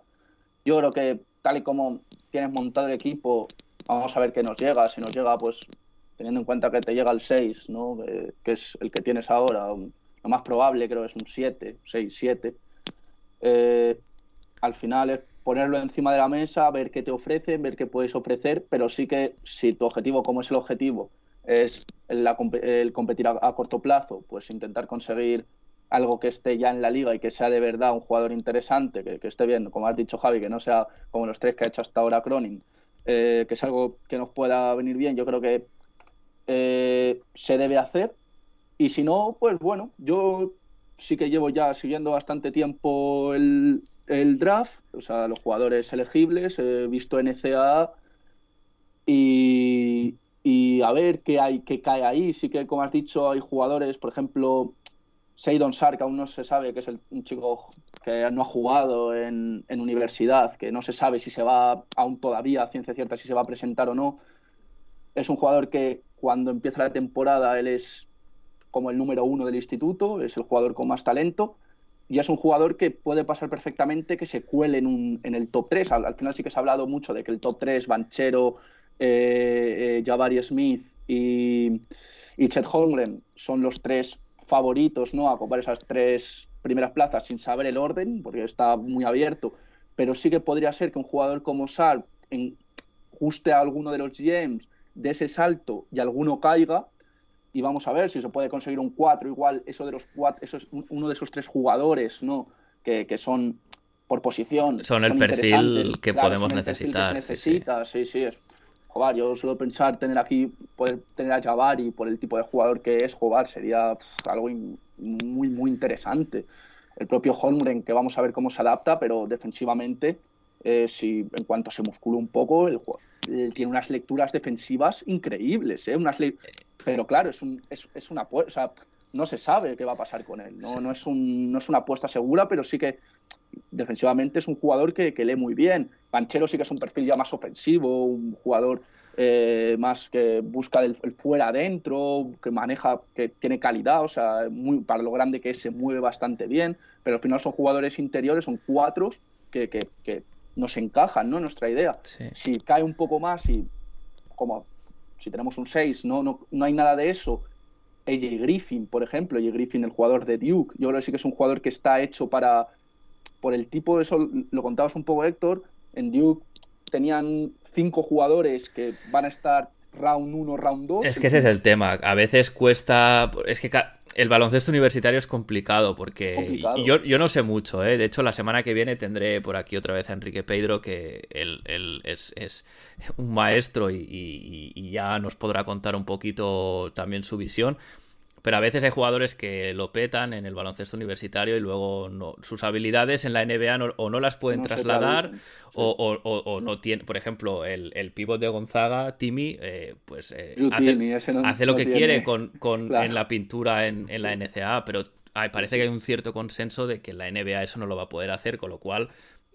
Yo creo que tal y como tienes montado el equipo, vamos a ver qué nos llega. Si nos llega, pues teniendo en cuenta que te llega el 6, ¿no? que, es el que tienes ahora, lo más probable creo es un 7, 6, 7. Eh, al final es ponerlo encima de la mesa, ver qué te ofrecen, ver qué puedes ofrecer, pero sí que si tu objetivo, como es el objetivo, es el competir a, corto plazo, pues intentar conseguir algo que esté ya en la liga y que sea de verdad un jugador interesante, que, esté bien, como has dicho Javi, que no sea como los tres que ha hecho hasta ahora Cronin, eh, que es algo que nos pueda venir bien, yo creo que eh, se debe hacer. Y si no, pues bueno, yo sí que llevo ya siguiendo bastante tiempo el, el draft, o sea, los jugadores elegibles, he visto NCAA y, y a ver qué hay qué cae ahí. Sí que, como has dicho, hay jugadores, por ejemplo, Seidon Sark, aún no se sabe, que es el, un chico que no ha jugado en, en, universidad, que no se sabe si se va, aún todavía, a ciencia cierta, si se va a presentar o no. Es un jugador que cuando empieza la temporada él es como el número uno del instituto, es el jugador con más talento y es un jugador que puede pasar perfectamente que se cuele en, un, en el top 3. Al, al, final sí que se ha hablado mucho de que el top 3, Banchero, eh, eh, Jabari Smith y, y Chet Holmgren son los tres favoritos ¿no? a ocupar esas tres primeras plazas sin saber el orden, porque está muy abierto, pero sí que podría ser que un jugador como Sar en, guste a alguno de los GMs de ese salto y alguno caiga, y vamos a ver si se puede conseguir un 4, igual eso de los cuatro, eso es uno de esos tres jugadores, ¿no? Que, que son por posición. Son, son el perfil que claro, podemos necesitar. Que se necesita, sí, sí. sí es, joder, yo suelo pensar tener aquí, poder tener a Jabari por el tipo de jugador que es, jugar sería algo muy, muy interesante. El propio Holmgren, que vamos a ver cómo se adapta, pero defensivamente, eh, si en cuanto se muscula un poco, el, tiene unas lecturas defensivas increíbles, ¿eh? Unas pero claro, es, un, es, es una o no se sabe qué va a pasar con él. No, no, es, un, no es una apuesta segura, pero sí que defensivamente es un jugador que, que lee muy bien. Panchero sí que es un perfil ya más ofensivo, un jugador eh, más que busca el, fuera adentro, que maneja, que tiene calidad, o sea, muy, para lo grande que es, se mueve bastante bien, pero al final son jugadores interiores, son cuatro que, que, que nos encajan, ¿no? Nuestra idea. Si cae un poco más y como si tenemos un 6, no, no, no hay nada de eso. AJ Griffin, por ejemplo, AJ Griffin, el jugador de Duke, yo creo que sí que es un jugador que está hecho para, por el tipo, eso lo contabas un poco Héctor, en Duke tenían cinco jugadores que van a estar round 1, round 2. Es que ese es el tema. A veces cuesta. Es que el baloncesto universitario es complicado porque Yo, yo, no sé mucho. ¿eh? De hecho, la semana que viene tendré por aquí otra vez a Enrique Pedro, que él, es, es, un maestro y, ya nos podrá contar un poquito también su visión. Pero a veces hay jugadores que lo petan en el baloncesto universitario y luego no, sus habilidades en la NBA o no las pueden trasladar o, no tiene. Por ejemplo, el, el pívot de Gonzaga, Timmy, eh, pues eh, hace, lo que quiere con, en la pintura en, en la NCAA, pero parece que hay un cierto consenso de que en la NBA eso no lo va a poder hacer, con lo cual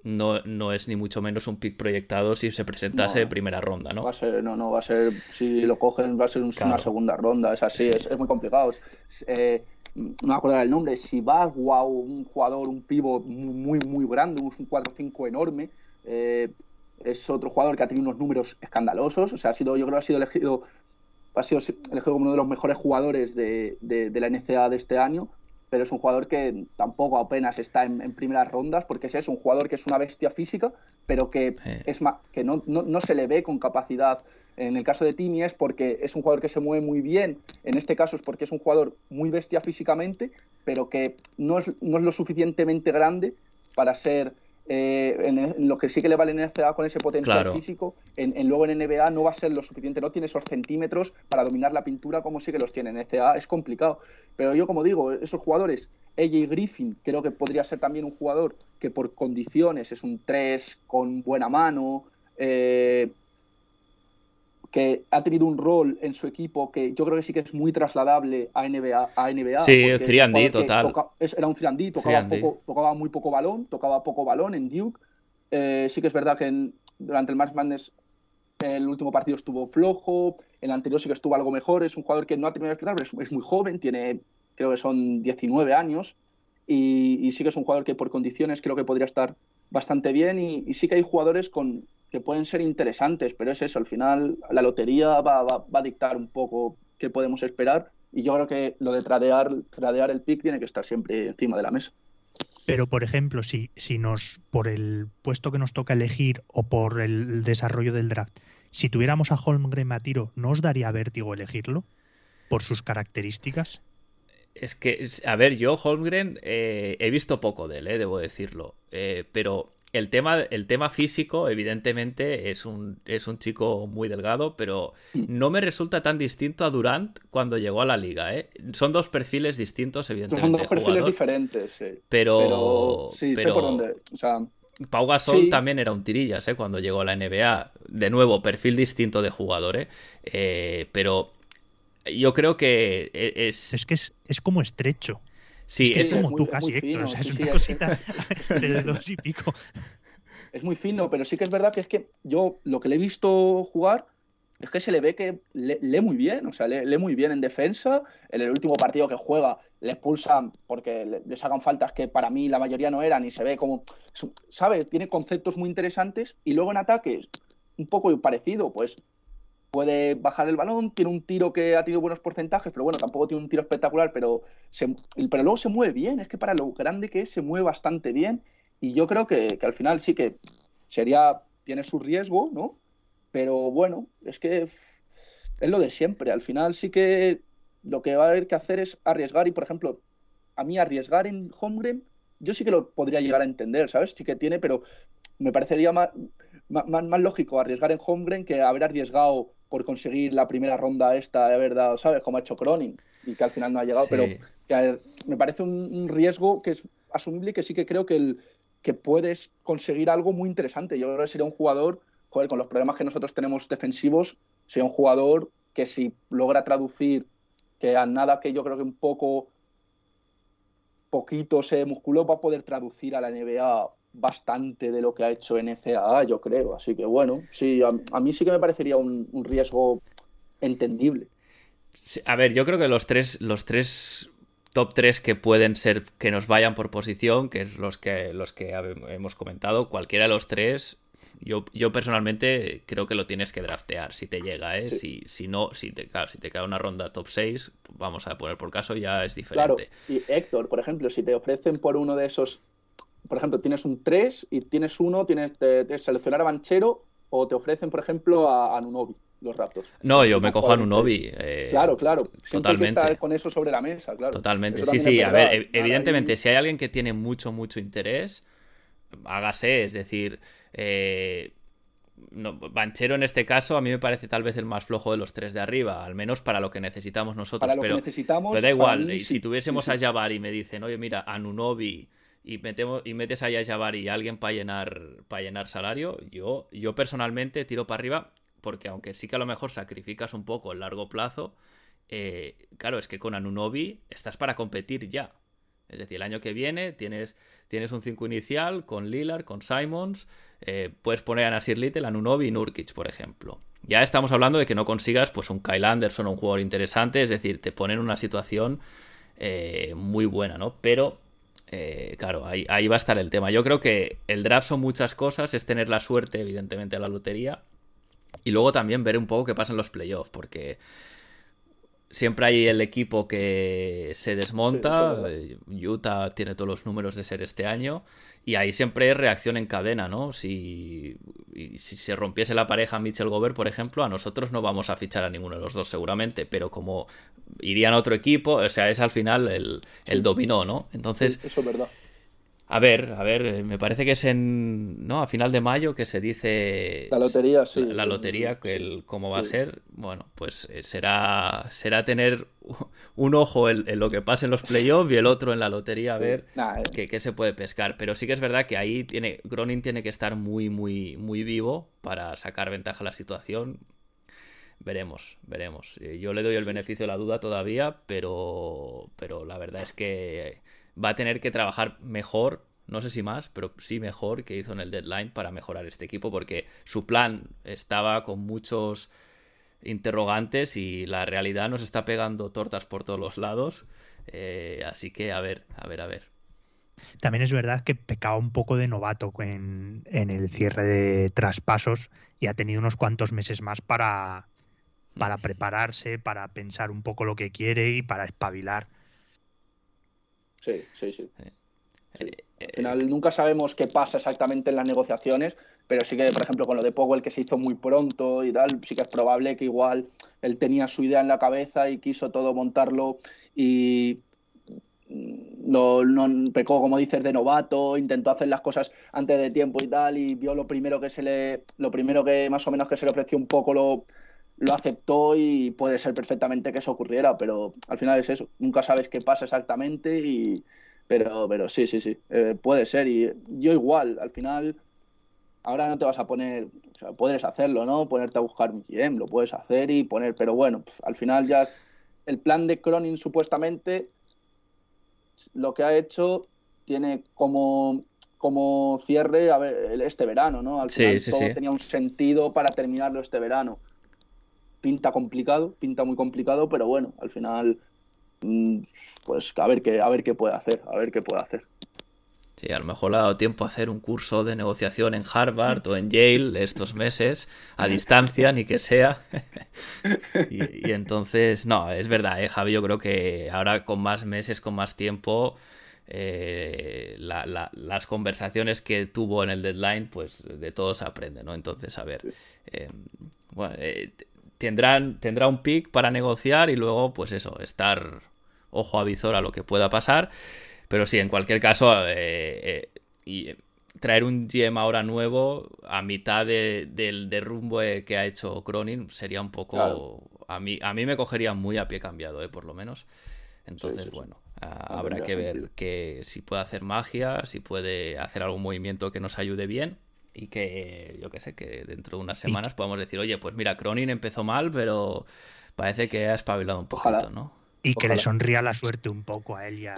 no, no es ni mucho menos un pick proyectado si se presentase en primera ronda, ¿no? Va a ser, no, no, va a ser, si lo cogen, va a ser una segunda ronda, es así, es, muy complicado. Eh, no me acuerdo el nombre, si va, wow, un jugador, un pivo muy, muy grande, un 4-5 enorme, eh, es otro jugador que ha tenido unos números escandalosos, o sea, ha sido, yo creo que ha sido elegido, ha sido elegido como uno de los mejores jugadores de, de, de la NCA de este año, pero es un jugador que tampoco apenas está en, primeras rondas, porque es un jugador que es una bestia física, pero que, es que no, no, se le ve con capacidad. En el caso de Timmy es porque es un jugador que se mueve muy bien, en este caso es porque es un jugador muy bestia físicamente, pero que no es, no es lo suficientemente grande para ser eh, en, lo que sí que le vale en NCAA con ese potencial físico, en, luego en NBA no va a ser lo suficiente, no tiene esos centímetros para dominar la pintura como sí que los tiene en NCAA, es complicado. Pero yo, como digo, esos jugadores, AJ Griffin, creo que podría ser también un jugador que por condiciones es un 3 con buena mano, eh, que ha tenido un rol en su equipo que yo creo que sí que es muy trasladable a NBA. A NBA sí, 3 total. era un 3 tocaba, tocaba, muy poco balón, tocaba poco balón en Duke. Eh, sí que es verdad que durante el March Madness el último partido estuvo flojo, el anterior sí que estuvo algo mejor. Es un jugador que no ha terminado de explotar, pero es, muy joven, tiene, creo que son 19 años. Y, sí que es un jugador que por condiciones creo que podría estar bastante bien. y sí que hay jugadores con, que pueden ser interesantes, pero es eso, al final la lotería va, va, a dictar un poco qué podemos esperar y yo creo que lo de tradear, tradear el pick tiene que estar siempre encima de la mesa. Pero, por ejemplo, si, si nos, por el puesto que nos toca elegir o por el desarrollo del draft, si tuviéramos a Holmgren a tiro, ¿no os daría vértigo elegirlo? ¿Por sus características? Es que, a ver, yo Holmgren eh, he visto poco de él, eh, debo decirlo. Eh, pero el tema, el tema físico, evidentemente, es un, es un chico muy delgado, pero mm. no me resulta tan distinto a Durant cuando llegó a la liga. ¿eh? Son dos perfiles distintos, evidentemente. Son dos perfiles diferentes, sí. Pero, sí, sé por dónde. Pau Gasol también era un tirillas ¿eh? cuando llegó a la NBA. De nuevo, perfil distinto de jugador, ¿eh? eh pero yo creo que e, es. Es que es, es como estrecho. Sí, es, como tú casi, Héctor. es una cosita *laughs* *laughs* de dos y pico. Es muy fino, pero sí que es verdad que es que yo lo que le he visto jugar es que se le ve que lee muy bien, o sea, lee, muy bien en defensa. En el último partido que juega le expulsan porque le, le, sacan faltas que para mí la mayoría no eran y se ve como, ¿sabe? Tiene conceptos muy interesantes y luego en ataques un poco parecido, pues puede bajar el balón, tiene un tiro que ha tenido buenos porcentajes, pero bueno, tampoco tiene un tiro espectacular, pero, pero luego se mueve bien, es que para lo grande que es, se mueve bastante bien y yo creo que, al final sí que sería, tiene su riesgo, ¿no? Pero bueno, es que es lo de siempre, al final sí que lo que va a haber que hacer es arriesgar y, por ejemplo, a mí arriesgar en Holmgren, yo sí que lo podría llegar a entender, ¿sabes? Sí que tiene, pero me parecería más, más, lógico arriesgar en Holmgren que haber arriesgado por conseguir la primera ronda esta de haber dado, ¿sabes? Como ha hecho Cronin y que al final no ha llegado, pero me parece un, riesgo que es asumible y que sí que creo que, el, que puedes conseguir algo muy interesante. Yo creo que sería un jugador, joder, con los problemas que nosotros tenemos defensivos, sería un jugador que si logra traducir que a nada que yo creo que un poco poquito se musculó va a poder traducir a la NBA bastante de lo que ha hecho en ECAA, yo creo. Así que bueno, sí, a, mí sí que me parecería un, riesgo entendible. a ver, yo creo que los tres, los tres top 3 que pueden ser que nos vayan por posición, que es los que, los que hemos comentado, cualquiera de los tres, yo, yo personalmente creo que lo tienes que draftear si te llega, ¿eh? Si, si no, si te, si te cae una ronda top 6, vamos a poner por caso, ya es diferente. Claro, y Héctor, por ejemplo, si te ofrecen por uno de esos, por ejemplo, tienes un 3 y tienes uno, tienes que seleccionar a Banchero o te ofrecen, por ejemplo, a, a Nunobi los Raptors. No, yo me cojo a Nunobi. Eh, claro, claro. totalmente. que con eso sobre la mesa, claro. Totalmente. Sí, sí, a ver, evidentemente, si hay alguien que tiene mucho, mucho interés, hágase, es decir, eh, Banchero en este caso a mí me parece tal vez el más flojo de los tres de arriba, al menos para lo que necesitamos nosotros. Para lo pero, que necesitamos. da igual, si tuviésemos a Jabari y me dicen, oye, mira, a Nunobi y, metemos, y metes a Jabari y a alguien para llenar, para llenar salario, yo, yo personalmente tiro para arriba porque aunque sí que a lo mejor sacrificas un poco el largo plazo, eh, claro, es que con Anunobi estás para competir ya. Es decir, el año que viene tienes, tienes un 5 inicial con Lillard, con Simons, eh, puedes poner a Nasir Little, Anunobi y Nurkic, por ejemplo. Ya estamos hablando de que no consigas pues un Kyle Anderson un jugador interesante, es decir, te ponen en una situación eh, muy buena, ¿no? Pero, claro, ahí, ahí va a estar el tema. Yo creo que el draft son muchas cosas, es tener la suerte, evidentemente, a la lotería, y luego también ver un poco qué pasa en los playoffs, porque siempre hay el equipo que se desmonta. Utah tiene todos los números de ser este año. Y ahí siempre es reacción en cadena, ¿no? Si, si se rompiese la pareja Mitchell Gobert, por ejemplo, a nosotros no vamos a fichar a ninguno de los dos seguramente, pero como irían a otro equipo, o sea, es al final el, el dominó, ¿no? Entonces... Eso es verdad. A ver, a ver, eh, me parece que es en, ¿no? A final de mayo que se dice... La lotería, sí. La, lotería, que el, cómo va a ser, bueno, pues eh, será, será tener *laughs* un ojo en, lo que pase en los playoffs y el otro en la lotería a ver eh. qué, se puede pescar. Pero sí que es verdad que ahí tiene, Gronin tiene que estar muy, muy, muy vivo para sacar ventaja a la situación. Veremos, veremos. Yo le doy el beneficio de la duda todavía, pero, pero la verdad es que va a tener que trabajar mejor, no sé si más, pero sí mejor que hizo en el deadline para mejorar este equipo, porque su plan estaba con muchos interrogantes y la realidad nos está pegando tortas por todos los lados. Eh, así que a ver, a ver, a ver. También es verdad que pecaba un poco de novato en, en el cierre de traspasos y ha tenido unos cuantos meses más para, para mm. prepararse, para pensar un poco lo que quiere y para espabilar. Sí, sí, sí. Al final nunca sabemos qué pasa exactamente en las negociaciones, pero sí que, por ejemplo, con lo de Powell que se hizo muy pronto y tal, sí que es probable que igual él tenía su idea en la cabeza y quiso todo montarlo y no, no pecó, como dices, de novato, intentó hacer las cosas antes de tiempo y tal, y vio lo primero que se le, lo primero que más o menos que se le ofreció un poco lo, lo aceptó y puede ser perfectamente que eso ocurriera, pero al final es eso, nunca sabes qué pasa exactamente y pero pero sí, sí, sí, eh, puede ser y yo igual, al final ahora no te vas a poner, o sea, puedes hacerlo, ¿no? Ponerte a buscar un GM, lo puedes hacer y poner, pero bueno, al final ya el plan de Cronin supuestamente lo que ha hecho tiene como como cierre a ver, este verano, ¿no? Al final todo tenía un sentido para terminarlo este verano pinta complicado, pinta muy complicado, pero bueno, al final, mm, pues a ver qué, a ver qué puede hacer, a ver qué puede hacer. Sí, a lo mejor le ha dado tiempo a hacer un curso de negociación en Harvard o en Yale estos meses, a distancia, ni que sea. *laughs* y, entonces, no, es verdad, ¿eh, Javi, yo creo que ahora con más meses, con más tiempo, eh, las conversaciones que tuvo en el deadline, pues de todo se aprende, ¿no? Entonces, a ver, eh, bueno, eh, tendrán, tendrá un pick para negociar y luego, pues eso, estar ojo a visor a lo que pueda pasar. Pero sí, en cualquier caso, eh, eh, y traer un GM ahora nuevo a mitad del derrumbe que ha hecho Cronin sería un poco. A, mí, a mí me cogería muy a pie cambiado, eh, por lo menos. Entonces, bueno, habrá que ver que si puede hacer magia, si puede hacer algún movimiento que nos ayude bien y que yo que sé, que dentro de unas semanas podamos decir, oye, pues mira, Cronin empezó mal, pero parece que ha espabilado un poquito, ¿no? Y que le sonría la suerte un poco a él y a,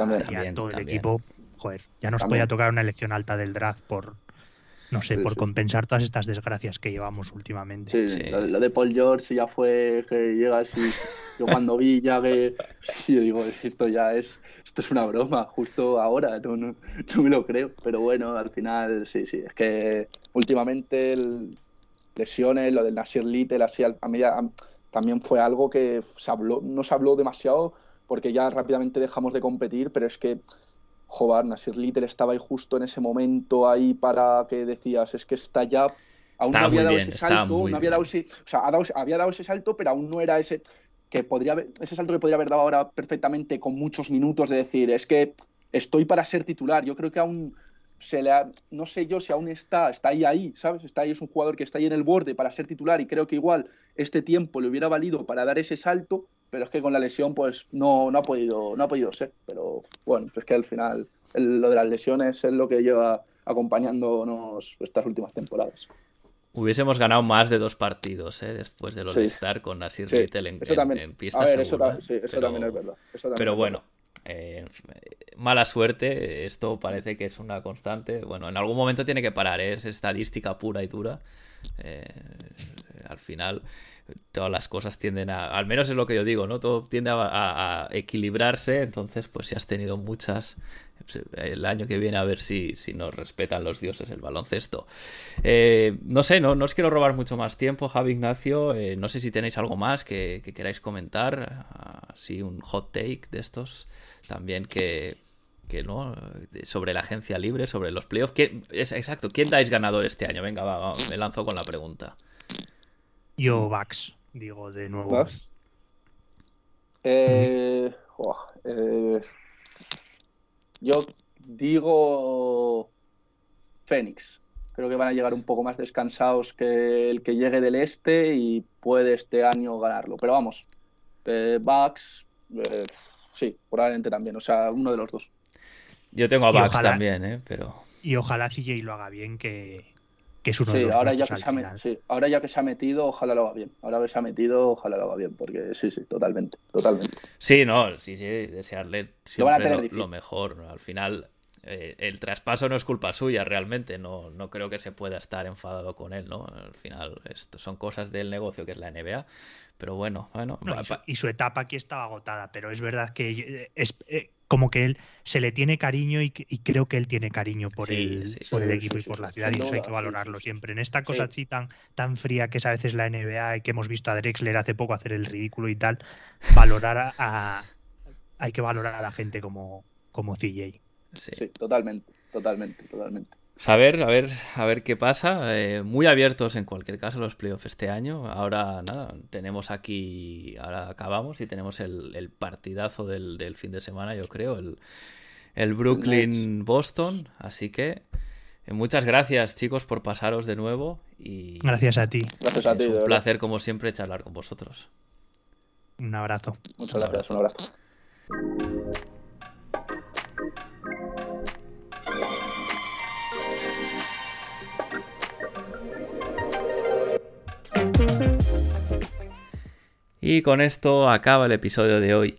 todo el equipo. Joder, ya nos podía tocar una elección alta del draft por, no sé, por compensar todas estas desgracias que llevamos últimamente. Sí, Lo, de Paul George ya fue que llega así. Yo cuando vi ya que. Sí, *laughs* yo digo, esto ya es. Esto es una broma, justo ahora, no, no, me lo creo. Pero bueno, al final, sí, sí. Es que últimamente lesiones, lo del Nasir Little, así, a mí también fue algo que se habló, no se habló demasiado porque ya rápidamente dejamos de competir, pero es que joder, Nasir Little estaba ahí justo en ese momento ahí para que decías, es que está ya aún no había dado ese salto, no había dado ese, o sea, había dado ese salto, pero aún no era ese que podría ese salto que podría haber dado ahora perfectamente con muchos minutos de decir, es que estoy para ser titular. Yo creo que aún se le no sé yo si aún está, está ahí ahí, ¿sabes? Está ahí es un jugador que está ahí en el borde para ser titular y creo que igual este tiempo le hubiera valido para dar ese salto, pero es que con la lesión pues no, no, ha, podido, no ha podido ser. Pero bueno, es que al final lo de las lesiones es lo que lleva acompañándonos estas últimas temporadas. Hubiésemos ganado más de dos partidos ¿eh? después de lo de estar con Nasir Little en, pista. eso, también es verdad. pero bueno, eh, mala suerte, esto parece que es una constante. Bueno, en algún momento tiene que parar, ¿eh? es estadística pura y dura. Eh, al final todas las cosas tienden a, al menos es lo que yo digo, ¿no? Todo tiende a, equilibrarse, entonces pues si has tenido muchas, el año que viene a ver si, si nos respetan los dioses el baloncesto. Eh, no sé, no, no os quiero robar mucho más tiempo, Javi Ignacio, eh, no sé si tenéis algo más que, queráis comentar, así un hot take de estos, también que... Que no, sobre la agencia libre, sobre los playoffs. Es exacto, ¿quién dais ganador este año? Venga, va, me lanzo con la pregunta. Yo Vax, digo de nuevo. Eh, eh, yo digo Fénix. Creo que van a llegar un poco más descansados que el que llegue del este y puede este año ganarlo. Pero vamos, eh, Bucks, eh, sí, probablemente también. O sea, uno de los dos. Yo tengo a Bucks también, ¿eh? Pero... Y ojalá CJ lo haga bien, que, que es sí, ahora ya que se ha sí, ahora ya que se ha metido, ojalá lo haga bien. Ahora que se ha metido, ojalá lo haga bien, porque sí, sí, totalmente, totalmente. Sí, no, sí, sí, desearle siempre lo, mejor. Al final, eh, el traspaso no es culpa suya realmente, no, no creo que se pueda estar enfadado con él, ¿no? Al final, esto son cosas del negocio que es la NBA, pero bueno, bueno. y, su, etapa aquí estaba agotada, pero es verdad que eh, es, eh, como que él se le tiene cariño y, creo que él tiene cariño por, el, por el equipo y por la ciudad y eso hay que valorarlo siempre. En esta cosa así tan, tan fría que es a veces la NBA y que hemos visto a Drexler hace poco hacer el ridículo y tal, valorar a, hay que valorar a la gente como, como CJ. Sí, totalmente, totalmente, totalmente. A ver, a ver, a ver qué pasa. Eh, muy abiertos en cualquier caso los playoffs este año. Ahora nada, tenemos aquí, ahora acabamos y tenemos el, partidazo del, fin de semana, yo creo, el, Brooklyn-Boston. Así que eh, muchas gracias chicos por pasaros de nuevo. Y gracias a ti. Gracias a ti. Es un placer como siempre charlar con vosotros. Un abrazo. Muchas gracias, un abrazo. Y con esto acaba el episodio de hoy.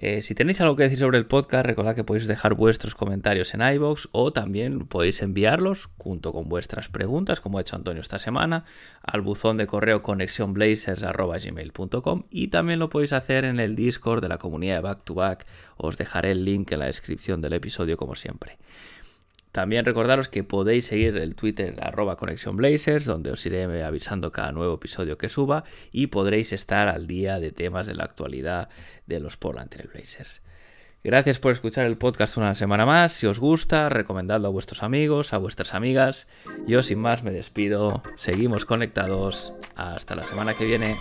Eh, si tenéis algo que decir sobre el podcast, recordad que podéis dejar vuestros comentarios en iVoox o también podéis enviarlos junto con vuestras preguntas, como ha hecho Antonio esta semana, al buzón de correo conexionblazers.gmail.com y también lo podéis hacer en el Discord de la comunidad de Back to Back. Os dejaré el link en la descripción del episodio como siempre. También recordaros que podéis seguir el Twitter arroba Conexión Blazers, donde os iré avisando cada nuevo episodio que suba y podréis estar al día de temas de la actualidad de los Portland Trail Blazers. Gracias por escuchar el podcast una semana más. Si os gusta, recomendadlo a vuestros amigos, a vuestras amigas. Yo sin más me despido. Seguimos conectados. Hasta la semana que viene.